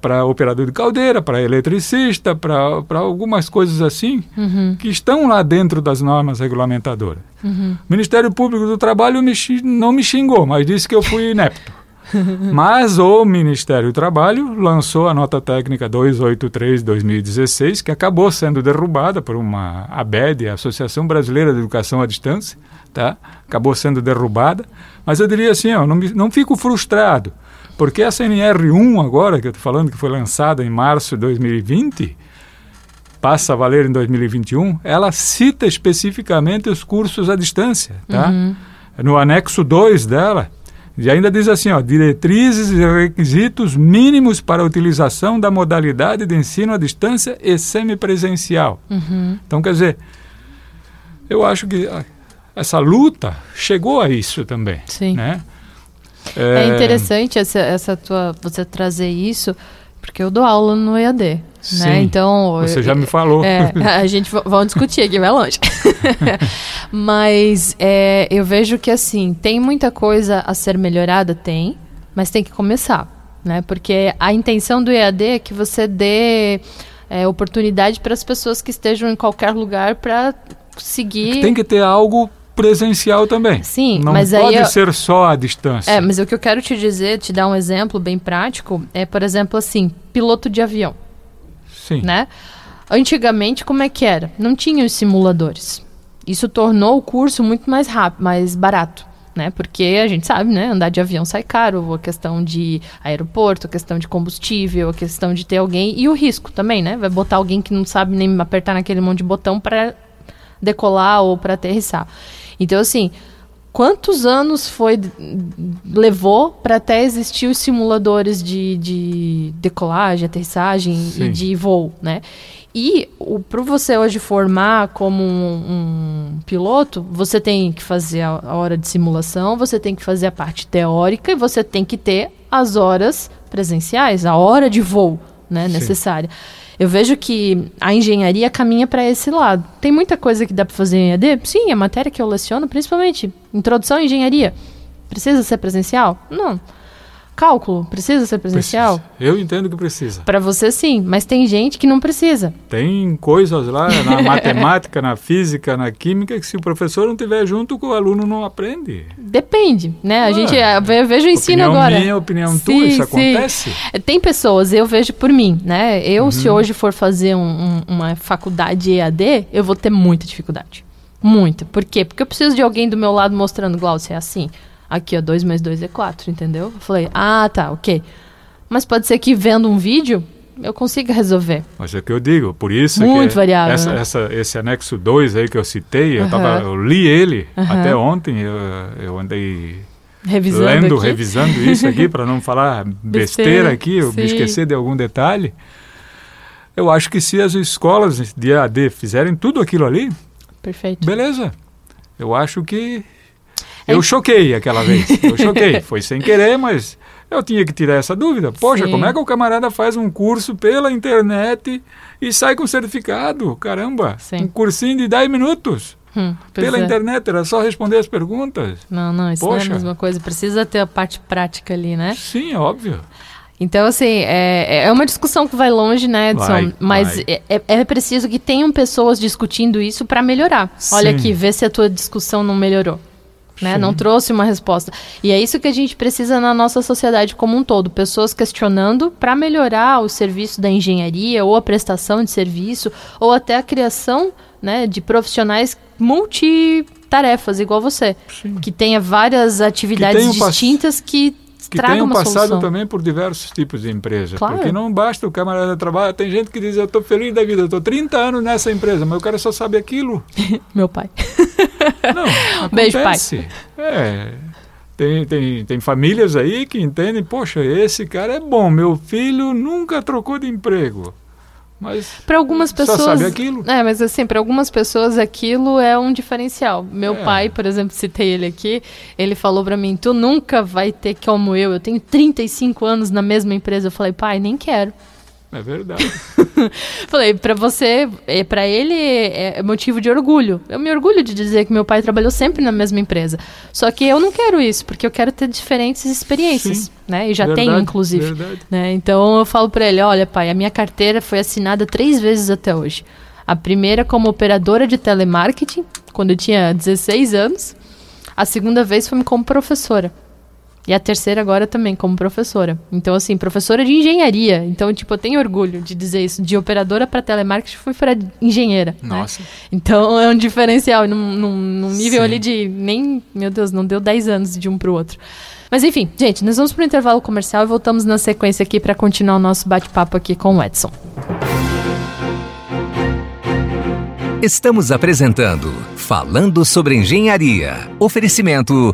para operador de caldeira, para eletricista, para algumas coisas assim Uhum. que estão lá dentro das normas regulamentadoras. Uhum. O Ministério Público do Trabalho me não me xingou, mas disse que eu fui inepto. mas o Ministério do Trabalho lançou a nota técnica 283-2016, que acabou sendo derrubada por uma ABED, a Associação Brasileira de Educação à Distância, tá? acabou sendo derrubada. Mas eu diria assim, ó, não, me- não fico frustrado, porque essa NR1 agora, que eu estou falando que foi lançada em março de 2020, passa a valer em 2021, ela cita especificamente os cursos à distância, tá? Uhum. No anexo 2 dela, e ainda diz assim, ó, diretrizes e requisitos mínimos para a utilização da modalidade de ensino à distância e semipresencial. Uhum. Então, quer dizer, eu acho que essa luta chegou a isso também, Sim. né? É interessante essa, essa tua, você trazer isso, porque eu dou aula no EAD, Sim, né? Então... Você eu- já me falou. É, a gente va- vamos discutir aqui, vai longe. mas é, eu vejo que assim, tem muita coisa a ser melhorada, tem, mas tem que começar, né? Porque a intenção do EAD é que você dê é, oportunidade para as pessoas que estejam em qualquer lugar para seguir. Tem que ter algo presencial também. Sim, Não mas pode eu- ser só à distância. É, mas o que eu quero te dizer, te dar um exemplo bem prático, é, por exemplo, assim, piloto de avião. Sim. né? Antigamente, como é que era? Não tinha os simuladores. Isso tornou o curso muito mais rápido, mais barato, né? Porque a gente sabe, né? Andar de avião sai caro, a questão de aeroporto, a questão de combustível, a questão de ter alguém e o risco também, né? Vai botar alguém que não sabe nem apertar naquele monte de botão para decolar ou para aterrissar. Então, assim, quantos anos foi levou para até existir os simuladores de, de decolagem, aterrissagem Sim. e de voo, né? E para você hoje formar como um, um piloto, você tem que fazer a, a hora de simulação, você tem que fazer a parte teórica e você tem que ter as horas presenciais, a hora de voo né, Sim. necessária. Eu vejo que a engenharia caminha para esse lado. Tem muita coisa que dá para fazer em EAD? Sim, a matéria que eu leciono, principalmente introdução à engenharia. Precisa ser presencial? Não. Cálculo, precisa ser presencial? Precisa. Eu entendo que precisa. Para você sim, mas tem gente que não precisa. Tem coisas lá na matemática, na física, na química, que se o professor não tiver junto, o aluno não aprende. Depende, né? A Ah, gente eu ve- eu vejo o ensino agora. minha, opinião tua, Sim, isso sim. acontece? Tem pessoas, eu vejo por mim, né? Eu, Uhum. se hoje for fazer um- um- uma faculdade EAD, eu vou ter muita dificuldade. Muita. Por quê? Porque eu preciso de alguém do meu lado mostrando, Glaucio, é assim. Aqui, ó, 2 mais 2 é 4, entendeu? Eu falei, ah, tá, ok. Mas pode ser que vendo um vídeo, eu consiga resolver. Mas é o que eu digo, por isso Muito que variável, essa, né? essa- esse anexo 2 aí que eu citei, eu, tava, eu li ele até ontem, eu, eu andei Revisando lendo, aqui. revisando isso aqui para não falar besteira, aqui, eu me esquecer de algum detalhe. Eu acho que se as escolas de AD fizerem tudo aquilo ali, Perfeito. beleza. Eu acho que Eu choquei aquela vez. Eu choquei. Foi sem querer, mas eu tinha que tirar essa dúvida. Poxa, Sim. como é que o camarada faz um curso pela internet e sai com certificado? Caramba! Sim. Um cursinho de 10 minutos. Hum, pela é. internet, era só responder as perguntas. Não, não, isso Poxa. não é a mesma coisa. Precisa ter a parte prática ali, né? Sim, óbvio. Então, assim, é, é uma discussão que vai longe, né, Edson? Vai, Mas vai. É, é preciso que tenham pessoas discutindo isso para melhorar. Sim. Olha aqui, vê se a tua discussão não melhorou. Né? Não trouxe uma resposta. E é isso que a gente precisa na nossa sociedade como um todo. Pessoas questionando para melhorar o serviço da engenharia, ou a prestação de serviço, ou até a criação né, de profissionais multitarefas, igual você. Sim. Que tenha várias atividades que distintas que que tenham passado solução. também por diversos tipos de empresas. Claro. Porque não basta o camarada trabalhar. Tem gente que diz, eu estou feliz da vida, eu estou 30 anos nessa empresa, mas o cara só sabe aquilo. Meu pai. Não, Beijo, pai. É, tem, tem, tem famílias aí que entendem, poxa, esse cara é bom, meu filho nunca trocou de emprego. Mas para algumas pessoas, só sabe aquilo. É, mas assim, para algumas pessoas aquilo é um diferencial. Meu é. pai, por exemplo, citei ele aqui, ele falou para mim: "Tu nunca vai ter como eu. Eu tenho 35 anos na mesma empresa". Eu falei: "Pai, nem quero". É verdade. Falei, para você, é, para ele é, é motivo de orgulho. Eu me orgulho de dizer que meu pai trabalhou sempre na mesma empresa. Só que eu não quero isso, porque eu quero ter diferentes experiências, Sim, né? E já verdade, tenho, inclusive. Verdade. Né? Então eu falo para ele, olha, pai, a minha carteira foi assinada três vezes até hoje. A primeira como operadora de telemarketing, quando eu tinha 16 anos. A segunda vez foi como professora. E a terceira agora também, como professora. Então, assim, professora de engenharia. Então, tipo, eu tenho orgulho de dizer isso. De operadora para telemarketing, fui para engenheira. Né? Nossa. Né? Então, é um diferencial. Num, num, num nível Sim. ali de nem... Meu Deus, não deu 10 anos de um para o outro. Mas, enfim, gente, nós vamos para o intervalo comercial e voltamos na sequência aqui para continuar o nosso bate-papo aqui com o Edson. Estamos apresentando Falando sobre Engenharia. Oferecimento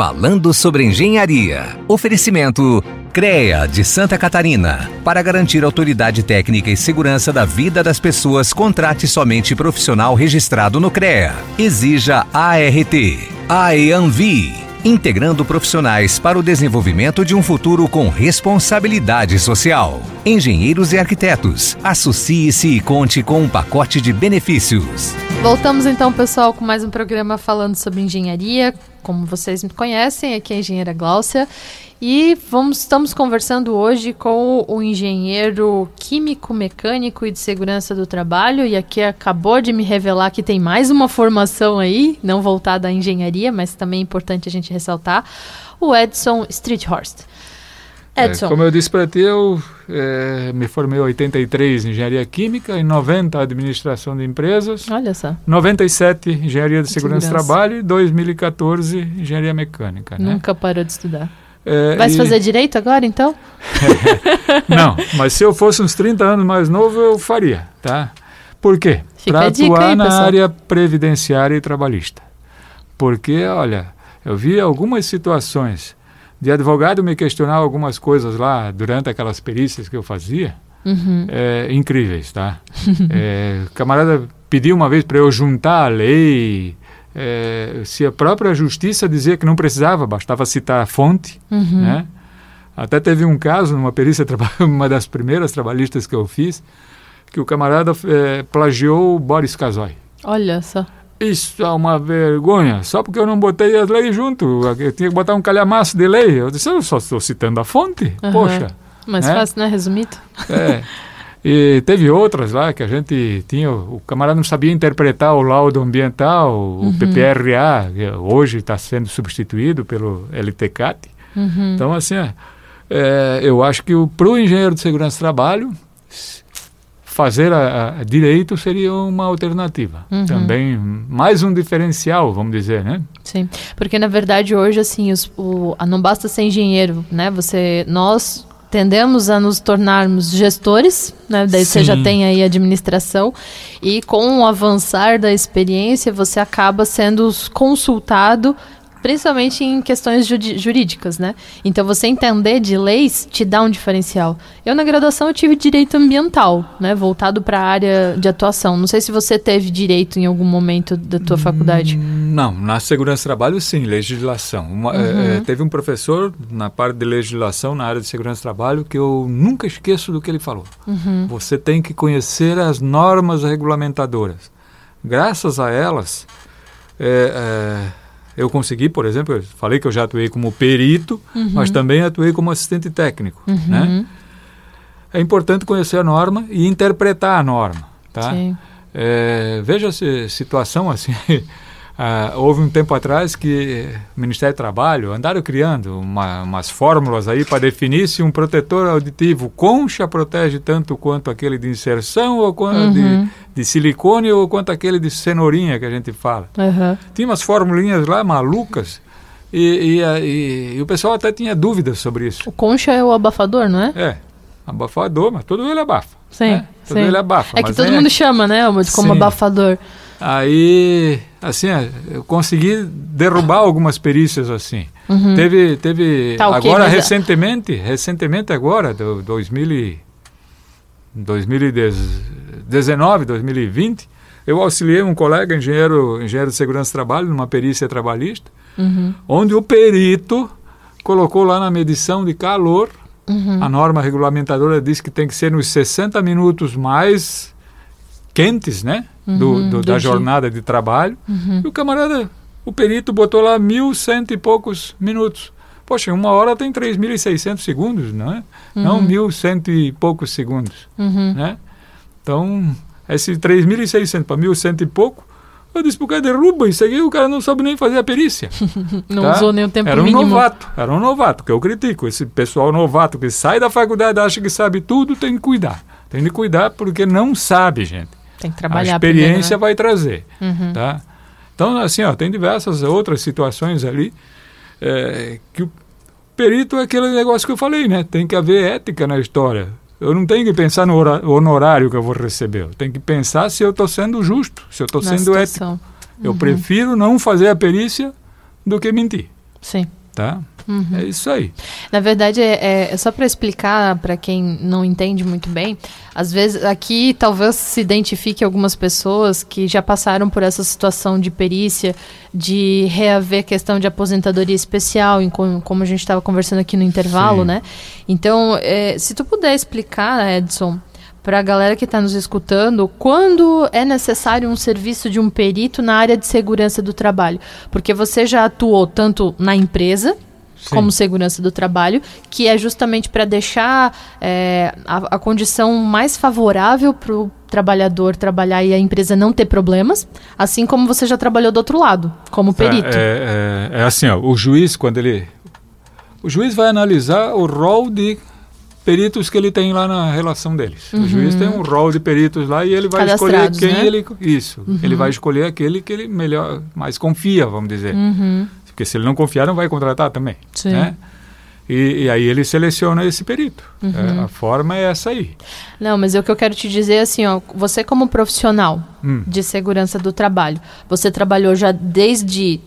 Falando sobre Engenharia. Oferecimento CREA de Santa Catarina. Para garantir autoridade técnica e segurança da vida das pessoas, contrate somente profissional registrado no CREA. Exija ART. AEANVI. Integrando profissionais para o desenvolvimento de um futuro com responsabilidade social. Engenheiros e arquitetos. Associe-se e conte com um pacote de benefícios. Voltamos então, pessoal, com mais um programa falando sobre engenharia. Como vocês me conhecem, aqui é a engenheira Gláucia. E vamos, estamos conversando hoje com o engenheiro químico, mecânico e de segurança do trabalho. E aqui acabou de me revelar que tem mais uma formação aí, não voltada à engenharia, mas também é importante a gente ressaltar, o Edson Streethorst. É, Edson. É, como eu disse para ti, eu é, me formei em 83 em engenharia química, em 90 administração de empresas. Olha só. 97 engenharia de segurança, do trabalho e 2014 engenharia mecânica. Né? Nunca né? parou de estudar. É, Vai e... fazer direito agora, então? Não, mas se eu fosse uns 30 anos mais novo, eu faria, tá? Por quê? Para atuar aí, na pessoal. área previdenciária e trabalhista. Porque, olha, eu vi algumas situações de advogado me questionar algumas coisas lá durante aquelas perícias que eu fazia, uhum. é, incríveis, tá? é, camarada pediu uma vez para eu juntar a lei, é, se a própria justiça dizia que não precisava, bastava citar a fonte, uhum. né? Até teve um caso numa perícia, uma das primeiras trabalhistas que eu fiz, que o camarada é, plagiou Boris Casoy. Olha só. Isso é uma vergonha. Só porque eu não botei as leis junto. Eu tinha que botar um calhamaço de lei. Eu disse, eu só estou citando a fonte. Uhum. Poxa. Mais né? fácil, né? Resumido. É. E teve outras lá que a gente tinha. O camarada não sabia interpretar o laudo ambiental, o uhum. PPRA, que hoje está sendo substituído pelo LTCAT. Uhum. Então, assim, é, é, eu acho que para o engenheiro de segurança do trabalho, fazer a, a direito seria uma alternativa. Uhum. Também mais um diferencial, vamos dizer, né? Sim, porque na verdade hoje assim, os, o, não basta ser engenheiro, né? Você, nós tendemos a nos tornarmos gestores, né? Daí você Sim. já tem aí administração e com o avançar da experiência você acaba sendo consultado principalmente em questões jurídicas, né? Então você entender de leis te dá um diferencial. Eu na graduação eu tive direito ambiental, né, voltado para a área de atuação. Não sei se você teve direito em algum momento da tua faculdade. Não, na segurança do trabalho, sim, legislação. Uma- é, é, teve um professor na parte de legislação, na área de segurança do trabalho, que eu nunca esqueço do que ele falou. Você tem que conhecer as normas regulamentadoras. Graças a elas, é, é, eu consegui, por exemplo, eu falei que eu já atuei como perito, mas também atuei como assistente técnico, né? É importante conhecer a norma e interpretar a norma, tá? É, veja se situação assim. ah, houve um tempo atrás que o Ministério do Trabalho andaram criando uma, umas fórmulas aí para definir se um protetor auditivo concha protege tanto quanto aquele de inserção ou quanto de, de silicone ou quanto aquele de cenourinha que a gente fala. Aham. Tinha umas formulinhas lá malucas e, e, e- e o pessoal até tinha dúvidas sobre isso. O concha é o abafador, não é? É, abafador, mas todo ele abafa. Sim, né? Todo sim. ele abafa. É que todo é- mundo chama, né, como Sim. abafador. Aí, assim, é, eu consegui derrubar algumas perícias assim. Teve, teve Uhum. Tá, agora mas a- recentemente, recentemente agora, do 2000 e- 2019, 2020, eu auxiliei um colega engenheiro, engenheiro de segurança do trabalho numa perícia trabalhista, Uhum. onde o perito colocou lá na medição de calor, Uhum. a norma regulamentadora diz que tem que ser nos 60 minutos mais quentes, né? Do, Uhum, do- do da dia. jornada de trabalho. Uhum. E o camarada, o perito botou lá mil cento e poucos minutos. Poxa, uma hora tem 3.600 segundos, não é? Não mil cento e poucos segundos, Uhum. né? Então, esse 3.600 para mil cento e pouco, eu disse pro cara, derruba isso aqui, o cara não sabe nem fazer a perícia. Não tá? usou nem o tempo Era um mínimo. novato, era um novato, que eu critico. Esse pessoal novato que sai da faculdade, acha que sabe tudo, tem que cuidar. Tem que cuidar porque não sabe, gente. Tem que trabalhar a experiência primeiro, né? vai trazer, Uhum. tá? Então, assim, ó, tem diversas outras situações ali é, que o perito é aquele negócio que eu falei, né? Tem que haver ética na história. Eu não tenho que pensar no honorário que eu vou receber. Eu tenho que pensar se eu estou sendo justo, se eu estou sendo ético. situação. Eu prefiro não fazer a perícia do que mentir, Sim. tá? Uhum. É isso aí. Na verdade, é, é- é só para explicar para quem não entende muito bem. Às vezes, aqui talvez se identifique algumas pessoas que já passaram por essa situação de perícia, de reaver questão de aposentadoria especial, em como, como a gente estava conversando aqui no intervalo, Sim. né? Então, é, se tu puder explicar, Edson, para a galera que está nos escutando, quando é necessário um serviço de um perito na área de segurança do trabalho? Porque você já atuou tanto na empresa Sim. como segurança do trabalho, que é justamente para deixar é, a, a condição mais favorável para o trabalhador trabalhar e a empresa não ter problemas, assim como você já trabalhou do outro lado, como perito. É, é- é assim, ó, o juiz, quando ele... O juiz vai analisar o rol de peritos que ele tem lá na relação deles. O juiz tem um rol de peritos lá e ele vai escolher Uhum. Cadastrados, quem né? ele... Isso. Ele vai escolher aquele que ele melhor, mais confia, vamos dizer. Uhum. Porque se ele não confiar, não vai contratar também. Sim. Né? E, e aí ele seleciona esse perito. Uhum. É, a forma é essa aí. Não, mas o que eu quero te dizer é assim, ó, você como profissional Hum. de segurança do trabalho, você trabalhou já desde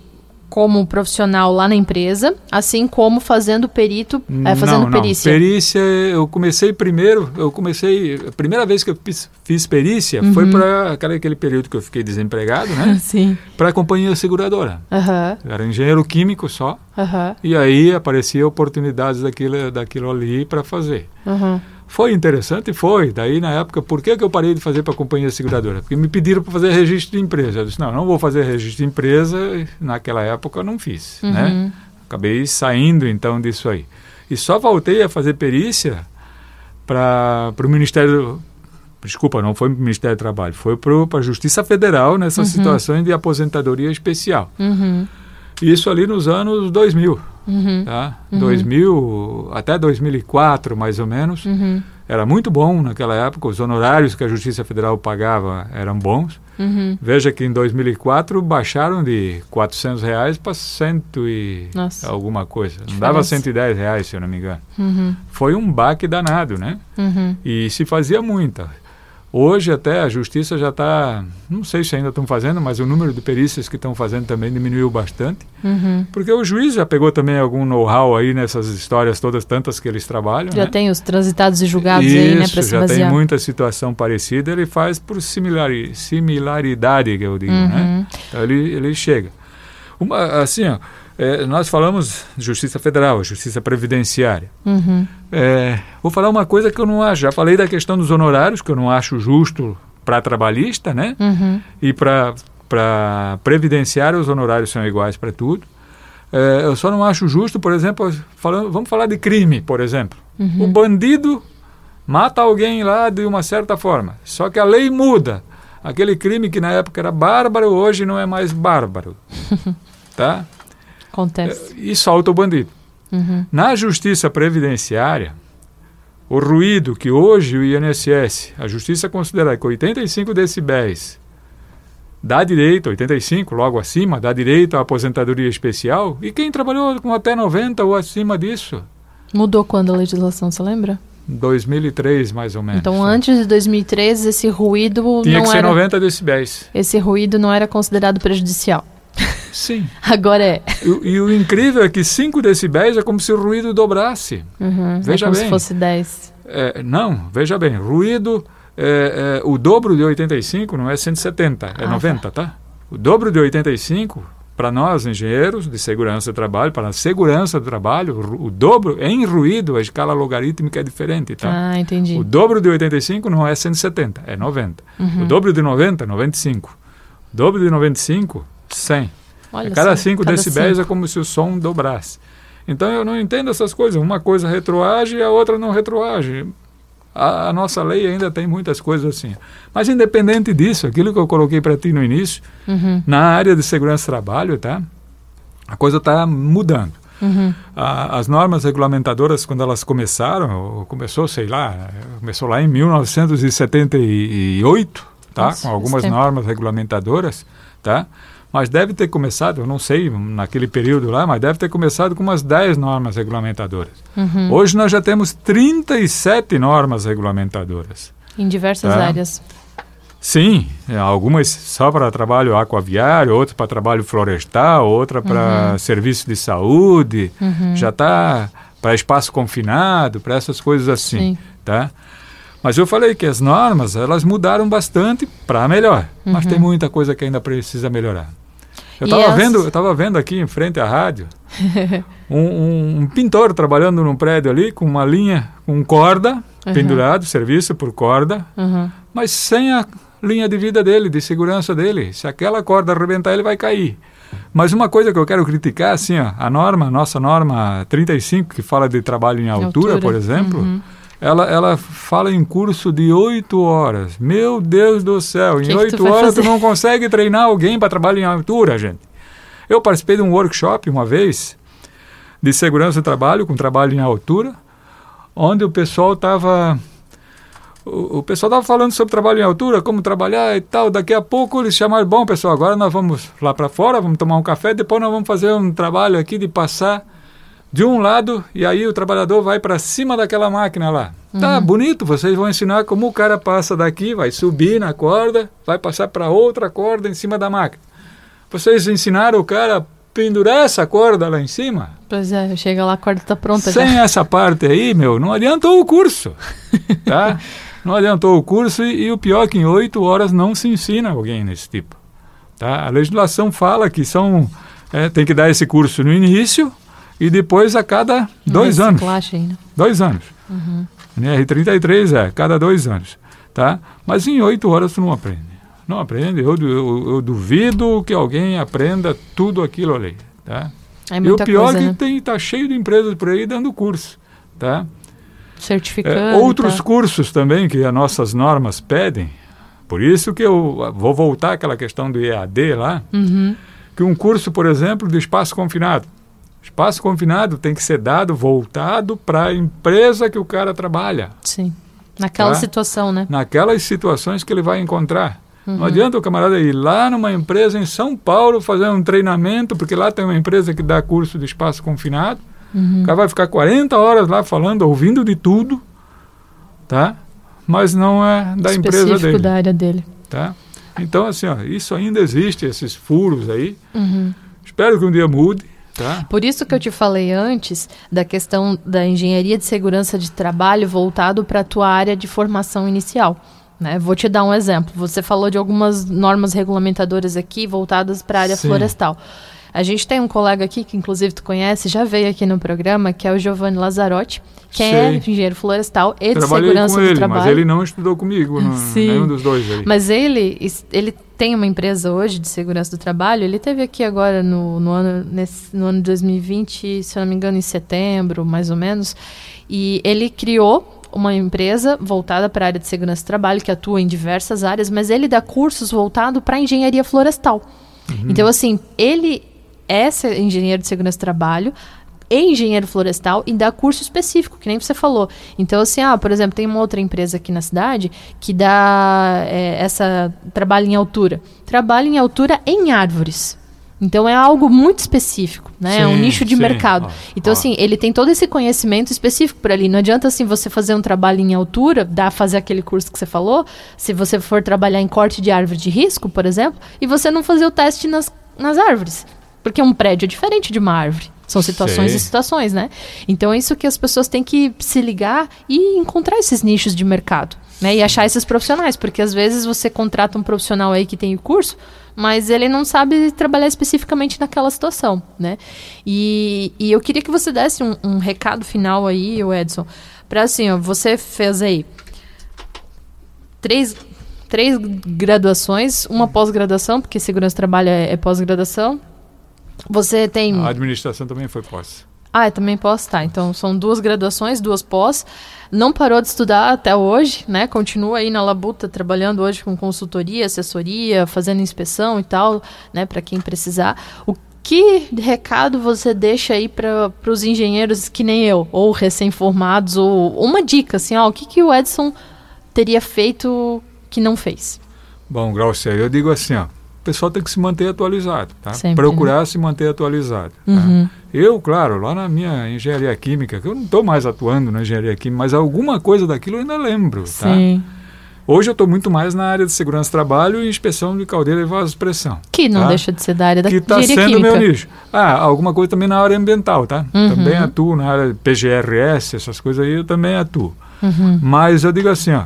como profissional lá na empresa, assim como fazendo perito, é, fazendo não, perícia. Não. Perícia, eu comecei primeiro, eu comecei, a primeira vez que eu fiz, fiz perícia foi para aquele, período que eu fiquei desempregado, né? Sim. para a companhia seguradora. Eu era engenheiro químico só, aham, e aí aparecia oportunidades daquilo, daquilo ali para fazer. aham. Foi interessante? Foi. Daí, na época, por que, que eu parei de fazer para a companhia seguradora? Porque me pediram para fazer registro de empresa. Eu disse, não, não vou fazer registro de empresa. Naquela época eu não fiz, Uhum. né? Acabei saindo, então, disso aí. E só voltei a fazer perícia para o Ministério... Desculpa, não foi para o Ministério do Trabalho. Foi para a Justiça Federal nessas situações de aposentadoria especial. Uhum, Isso ali nos anos 2000 uhum, tá? 2000 até 2004 mais ou menos uhum. era muito bom naquela época, os honorários que a Justiça Federal pagava eram bons. Uhum. Veja que em 2004 baixaram de 400 reais para cento e Nossa. alguma coisa. Não dava 110 reais, se eu não me engano. Uhum. Foi um baque danado, né? Uhum. E se fazia muita. Hoje até a justiça já está, não sei se ainda estão fazendo, mas o número de perícias que estão fazendo também diminuiu bastante. Uhum. Porque o juiz já pegou também algum know-how aí nessas histórias todas tantas que eles trabalham. Já né? tem os transitados e julgados Isso, aí, né, para se já basear. tem muita situação parecida, ele faz por similari similaridade, que eu digo, né? Uhum. Então ele, ele chega. Uma, assim, ó, é, nós falamos de justiça federal, justiça previdenciária. Uhum. É, vou falar uma coisa que eu não acho. Já falei da questão dos honorários, que eu não acho justo para trabalhista, né? Uhum. E para previdenciário, os honorários são iguais para tudo. É, eu só não acho justo, por exemplo, falando, vamos falar de crime, por exemplo. O bandido mata alguém lá de uma certa forma. Só que a lei muda. Aquele crime que na época era bárbaro, hoje não é mais bárbaro. tá? Acontece. E solta o bandido. Uhum. Na justiça previdenciária, o ruído que hoje o INSS, a justiça considera que 85 decibéis dá direito, 85 logo acima, dá direito à aposentadoria especial, e quem trabalhou com até 90 ou acima disso? Mudou quando a legislação, você lembra? 2003 mais ou menos. Então, antes de 2013, esse ruído Tinha não que ser era 90 decibéis. esse ruído não era considerado prejudicial. Sim. Agora é. E, e o incrível é que 5 decibéis é como se o ruído dobrasse. Uhum. Veja é como bem. se fosse 10. É, não, veja bem, ruído, é, é, o dobro de 85 não é 170, é Ah, 90, tá? O dobro de 85, para nós engenheiros de segurança do trabalho, para a segurança do trabalho, o dobro, em ruído, a escala logarítmica é diferente, tá? Ah, entendi. O dobro de 85 não é 170, é 90. Uhum. O dobro de 90, 95. O dobro de 95, 100. Olha cada só, 5 cada decibéis cinco. é como se o som dobrasse. Então eu não entendo essas coisas. Uma coisa retroage e a outra não retroage. A, a nossa lei ainda tem muitas coisas assim. Mas independente disso, aquilo que eu coloquei para ti no início, Uhum. na área de segurança do trabalho, tá? A coisa está mudando. Uhum. A- as normas regulamentadoras, quando elas começaram, ou começou, sei lá, começou lá em 1978, tá? Nossa, com algumas normas regulamentadoras, tá? Mas deve ter começado, eu não sei naquele período lá, mas deve ter começado com umas 10 normas regulamentadoras. Uhum. Hoje nós já temos 37 normas regulamentadoras. Em diversas Tá. áreas. Sim, algumas só para trabalho aquaviário, outras para trabalho florestal, outra para serviço de saúde, Uhum. já está para espaço confinado, para essas coisas assim, Sim. tá? Mas eu falei que as normas, elas mudaram bastante para melhor, mas tem muita coisa que ainda precisa melhorar. Eu estava as- vendo, eu tava vendo aqui em frente à rádio um, um- um pintor trabalhando num prédio ali com uma linha com corda Uhum. pendurado, serviço por corda, Uhum. mas sem a linha de vida dele, de segurança dele. Se aquela corda arrebentar, ele vai cair. Mas uma coisa que eu quero criticar, assim, ó, a norma, nossa norma 35, que fala de trabalho em altura, Altura. por exemplo, Uhum. Ela, ela fala em curso de oito horas. Meu Deus do céu, Que em oito horas fazer? tu não consegue treinar alguém para trabalho em altura, gente. Eu participei de um workshop uma vez de segurança do trabalho, com trabalho em altura, onde o pessoal estava o, o pessoal estava falando sobre trabalho em altura, como trabalhar e tal. Daqui a pouco eles chamaram, bom pessoal, agora nós vamos lá para fora, vamos tomar um café, depois nós vamos fazer um trabalho aqui de passar de um lado e aí o trabalhador vai para cima daquela máquina lá. Tá bonito, vocês vão ensinar como o cara passa daqui, vai subir na corda, vai passar para outra corda em cima da máquina. Vocês ensinaram o cara a pendurar essa corda lá em cima? Pois é, chega lá, a corda tá pronta Sem já. essa parte aí, meu, não adiantou o curso. Tá? não adiantou o curso e, e o pior é que em oito horas não se ensina alguém nesse tipo. Tá? A legislação fala que são é, tem que dar esse curso no início e depois a cada dois anos. Né? Dois anos. NR33 é, cada dois anos. Tá? Mas em oito horas tu não aprende. Não aprende. Eu, eu, eu duvido que alguém aprenda tudo aquilo ali. Tá? É e o pior coisa, é que né? tem, tá cheio de empresas por aí dando curso. Tá? Certificando. É, outros tá. cursos também que as nossas normas pedem. Por isso que eu vou voltar àquela questão do EAD lá, Uhum. que um curso, por exemplo, de espaço confinado. Espaço confinado tem que ser dado voltado para a empresa que o cara trabalha. Sim. Naquela tá? situação, né? Naquelas situações que ele vai encontrar. Uhum. Não adianta o camarada ir lá numa empresa em São Paulo fazer um treinamento, porque lá tem uma empresa que dá curso de espaço confinado. Uhum. O cara vai ficar 40 horas lá falando, ouvindo de tudo, tá? Mas não é da empresa dele, da área dele. tá? Então, assim, ó, isso ainda existe, esses furos aí. Uhum. Espero que um dia mude, tá? Por isso que eu te falei antes da questão da engenharia de segurança de trabalho voltado para a tua área de formação inicial. Né? Vou te dar um exemplo. Você falou de algumas normas regulamentadoras aqui voltadas para a área Sim. florestal. A gente tem um colega aqui, que inclusive tu conhece, já veio aqui no programa, que é o Giovanni Lazzarotti, que é Sei. engenheiro florestal e de Trabalhei segurança com do ele, trabalho. mas ele não estudou comigo, não, Sim. nenhum dos dois aí. Mas ele, ele tem uma empresa hoje de segurança do trabalho. Ele teve aqui agora no, no, ano, nesse, no ano de 2020, se eu não me engano, em setembro, mais ou menos. E ele criou uma empresa voltada para a área de segurança do trabalho, que atua em diversas áreas, mas ele dá cursos voltados para a engenharia florestal. Então, assim, ele é engenheiro de segurança do trabalho, e engenheiro florestal e dá curso específico, que nem você falou. Então, assim, ah, por exemplo, tem uma outra empresa aqui na cidade que dá é, essa trabalho em altura. Trabalho em altura em árvores. Então é algo muito específico, né? é um Sim, nicho de sim. mercado. Ó, então, ó. assim, ele tem todo esse conhecimento específico por ali. Não adianta, assim, você fazer um trabalho em altura, dar fazer aquele curso que você falou, se você for trabalhar em corte de árvore de risco, por exemplo, e você não fazer o teste nas, nas árvores. Porque um prédio é diferente de uma árvore. São situações Sei. e situações, né? Então é isso que as pessoas têm que se ligar e encontrar esses nichos de mercado, né? E achar esses profissionais, porque às vezes você contrata um profissional aí que tem o curso, mas ele não sabe trabalhar especificamente naquela situação, né? E, e eu queria que você desse um, um recado final aí, o Edson, para assim, ó, você fez aí três, três graduações, uma pós-graduação, porque segurança do trabalho é, é pós-graduação. Você tem A administração também foi pós. ah, eu também posso, tá. Então são duas graduações, duas pós. Não parou de estudar até hoje, né? Continua aí na labuta trabalhando hoje com consultoria, assessoria, fazendo inspeção e tal, né? Para quem precisar. O que recado você deixa aí para os engenheiros que nem eu, ou recém-formados, ou uma dica, assim, ó, o que, que o Edson teria feito que não fez? Bom, Glaucia, eu digo assim, ó, o pessoal tem que se manter atualizado, tá? Sempre, Procurar se manter atualizado. tá? Uhum. Eu, claro, lá na minha engenharia química, que eu não estou mais atuando na engenharia química, mas alguma coisa daquilo eu ainda lembro, tá? Sim. Hoje eu estou muito mais na área de segurança do trabalho e inspeção de caldeira e vasopressão. Que não Tá. deixa de ser da área da que está sendo química. meu nicho. Ah, alguma coisa também na área ambiental, tá? Uhum. Também atuo na área de PGRS, essas coisas aí eu também atuo. Uhum. Mas eu digo assim, ó,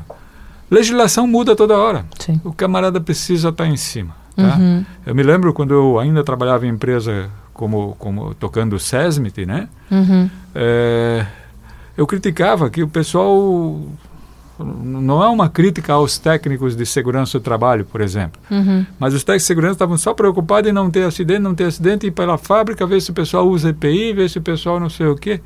legislação muda toda hora. Sim. O camarada precisa estar em cima, tá? Uhum. Eu me lembro quando eu ainda trabalhava em empresa como, como tocando SESMIT, né? Uhum. É, eu criticava que o pessoal não é uma crítica aos técnicos de segurança do trabalho, por exemplo. Uhum. Mas os técnicos de segurança estavam só preocupados em não ter acidente, não ter acidente, ir pela fábrica, ver se o pessoal usa EPI, ver se o pessoal não sei o quê.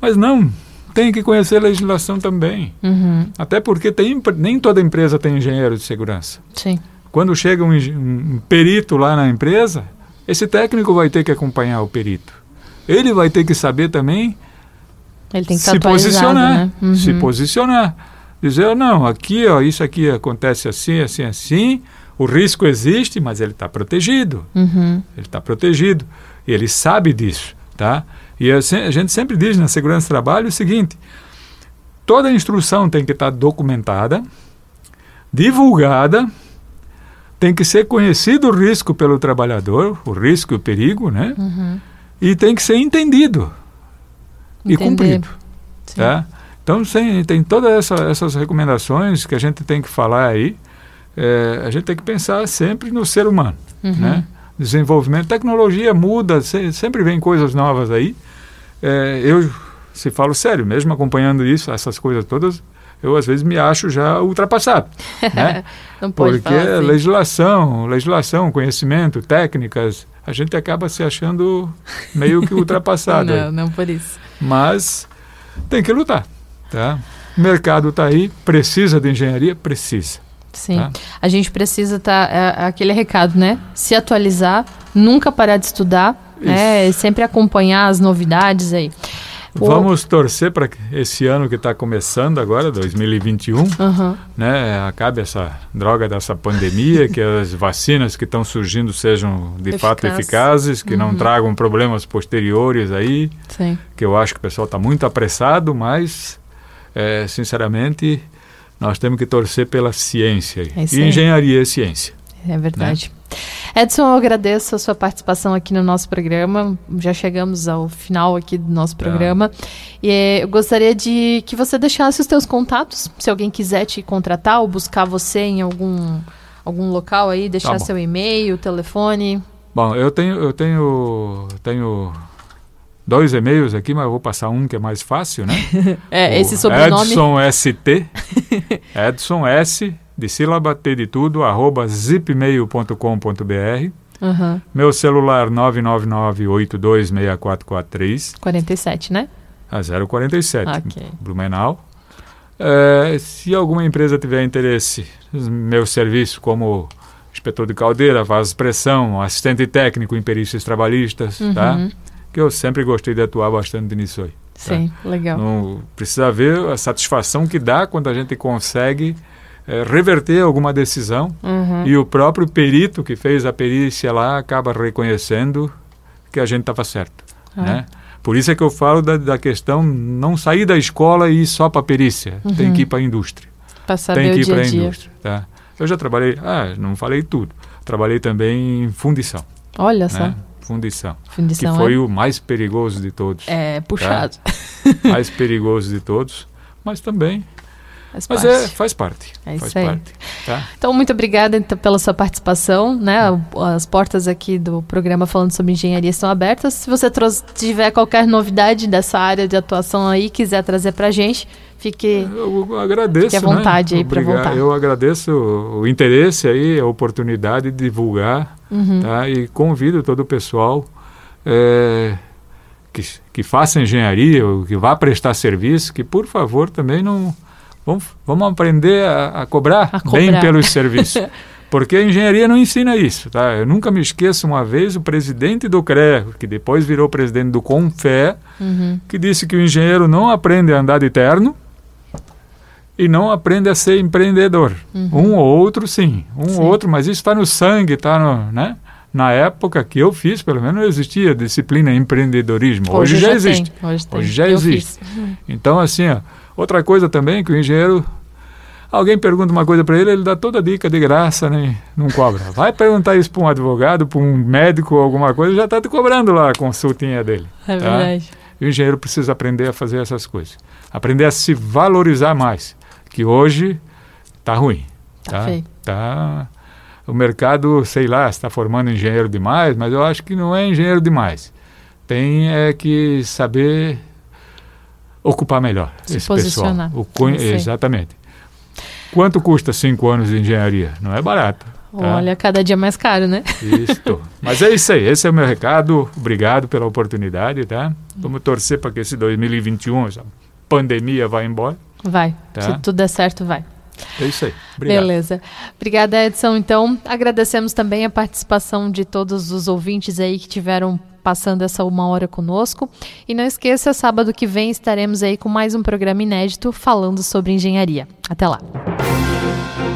Mas não, tem que conhecer a legislação também. Uhum. Até porque tem, nem toda empresa tem engenheiro de segurança. Sim. Quando chega um, um perito lá na empresa, esse técnico vai ter que acompanhar o perito. Ele vai ter que saber também Ele tem que se posicionar. né? Uhum. Se posicionar. Dizer, "Oh, não, aqui, ó, isso aqui acontece assim, assim, assim. O risco existe, mas ele está protegido. Uhum. Ele está protegido. E ele sabe disso, tá? E a gente sempre diz na segurança do trabalho o seguinte: toda instrução tem que estar documentada, divulgada, tem que ser conhecido o risco pelo trabalhador, o risco e o perigo, né? Uhum. E tem que ser entendido e Entender. cumprido, Sim. tá? Então tem, tem todas essa, essas recomendações que a gente tem que falar aí. É, a gente tem que pensar sempre no ser humano, Uhum. né? Desenvolvimento, tecnologia muda, se- sempre vem coisas novas aí. É, eu, se falo sério, mesmo acompanhando isso, essas coisas todas, eu às vezes me acho já ultrapassado, né? Não pode Porque assim. legislação, legislação, conhecimento, técnicas, a gente acaba se achando meio que ultrapassado. aí. Não, não por isso. Mas tem que lutar, tá? O mercado está aí, precisa de engenharia? Precisa. Sim. Tá. A gente precisa estar. é, aquele recado, né? Se atualizar, nunca parar de estudar, né? Sempre acompanhar as novidades aí. Vamos torcer para esse ano que está começando agora, 2021, uhum. né, acabe essa droga dessa pandemia, que as vacinas que estão surgindo sejam de Eficaz. fato eficazes, que uhum. não tragam problemas posteriores aí. Sim. Que eu acho que o pessoal está muito apressado, mas, é, sinceramente, nós temos que torcer pela ciência. É e engenharia é ciência. É verdade. Né? Edson, eu agradeço a sua participação aqui no nosso programa. Já chegamos ao final aqui do nosso tá. programa. E eh, eu gostaria de que você deixasse os seus contatos, se alguém quiser te contratar ou buscar você em algum, algum local aí, deixar tá seu e-mail, telefone. Bom, eu tenho, eu tenho, tenho dois e-mails aqui, mas eu vou passar um que é mais fácil, né? é, o esse sobrenome. Edson ST, Edson S de sílaba, T de tudo, arroba zipmail.com.br. Uhum. Meu celular 999-826443. 47, né? A 047, okay. Blumenau. É, se alguma empresa tiver interesse meu serviço como inspetor de caldeira, pressão assistente técnico em perícias trabalhistas, tá? uhum. tá? Que eu sempre gostei de atuar bastante nisso aí. Tá? Sim, legal. Não, precisa ver a satisfação que dá quando a gente consegue é, reverter alguma decisão uhum. e o próprio perito que fez a perícia lá acaba reconhecendo que a gente estava certo. Ah. Né? Por isso é que eu falo da, da questão não sair da escola e ir só para a perícia. Uhum. Tem que ir para a indústria. Para saber Tem que ir para a indústria. Tá? Eu já trabalhei, ah, não falei tudo. Trabalhei também em fundição. Olha né? só. Fundição, fundição. Que foi é? o mais perigoso de todos. É, puxado. Tá? mais perigoso de todos. Mas também Faz Mas parte. É, faz parte. É faz. Parte, tá? Então, muito obrigada então, pela sua participação. Né? As portas aqui do programa falando sobre engenharia estão abertas. Se você tiver qualquer novidade dessa área de atuação aí, quiser trazer para a gente, fique, eu agradeço, fique à né? vontade né? aí para voltar. Eu agradeço o interesse aí, a oportunidade de divulgar uhum. tá? e convido todo o pessoal é, que, que faça engenharia, ou que vá prestar serviço, que por favor também não Vamos, vamos aprender a, a, cobrar a cobrar bem pelos serviços. Porque a engenharia não ensina isso, tá? Eu nunca me esqueço uma vez o presidente do CREA, que depois virou presidente do CONFÉ, uhum. que disse que o engenheiro não aprende a andar de terno e não aprende a ser empreendedor. Uhum. Um ou outro, sim. Um sim. ou outro, mas isso está no sangue, está no, né? Na época que eu fiz, pelo menos não existia disciplina empreendedorismo. Hoje, Hoje já, já existe. Hoje, Hoje, já eu existe. Fiz. Então, assim, ó, Outra coisa também que o engenheiro alguém pergunta uma coisa para ele, ele dá toda a dica de graça, né? Não cobra. Vai perguntar isso para um advogado, para um médico, alguma coisa, já está te cobrando lá a consultinha dele. É tá? verdade. E o engenheiro precisa aprender a fazer essas coisas. Aprender a se valorizar mais, que hoje está ruim. Tá, tá feio. Tá, o mercado, sei lá, está formando engenheiro demais, mas eu acho que não é engenheiro demais. Tem é que saber ocupar melhor Se esse posicionar. pessoal. O exatamente. Quanto custa cinco anos de engenharia? Não é barato. Tá? Olha, cada dia mais caro, né? Isso. Mas é isso aí. Esse é o meu recado. Obrigado pela oportunidade, tá? Vamos torcer para que esse 2021, essa pandemia, vá embora. Vai. Tá? Se tudo der certo, vai. É isso aí. Obrigado. Beleza. Obrigada, Edson. Então, agradecemos também a participação de todos os ouvintes aí que tiveram passando essa uma hora conosco. E não esqueça, sábado que vem estaremos aí com mais um programa inédito falando sobre engenharia. Até lá.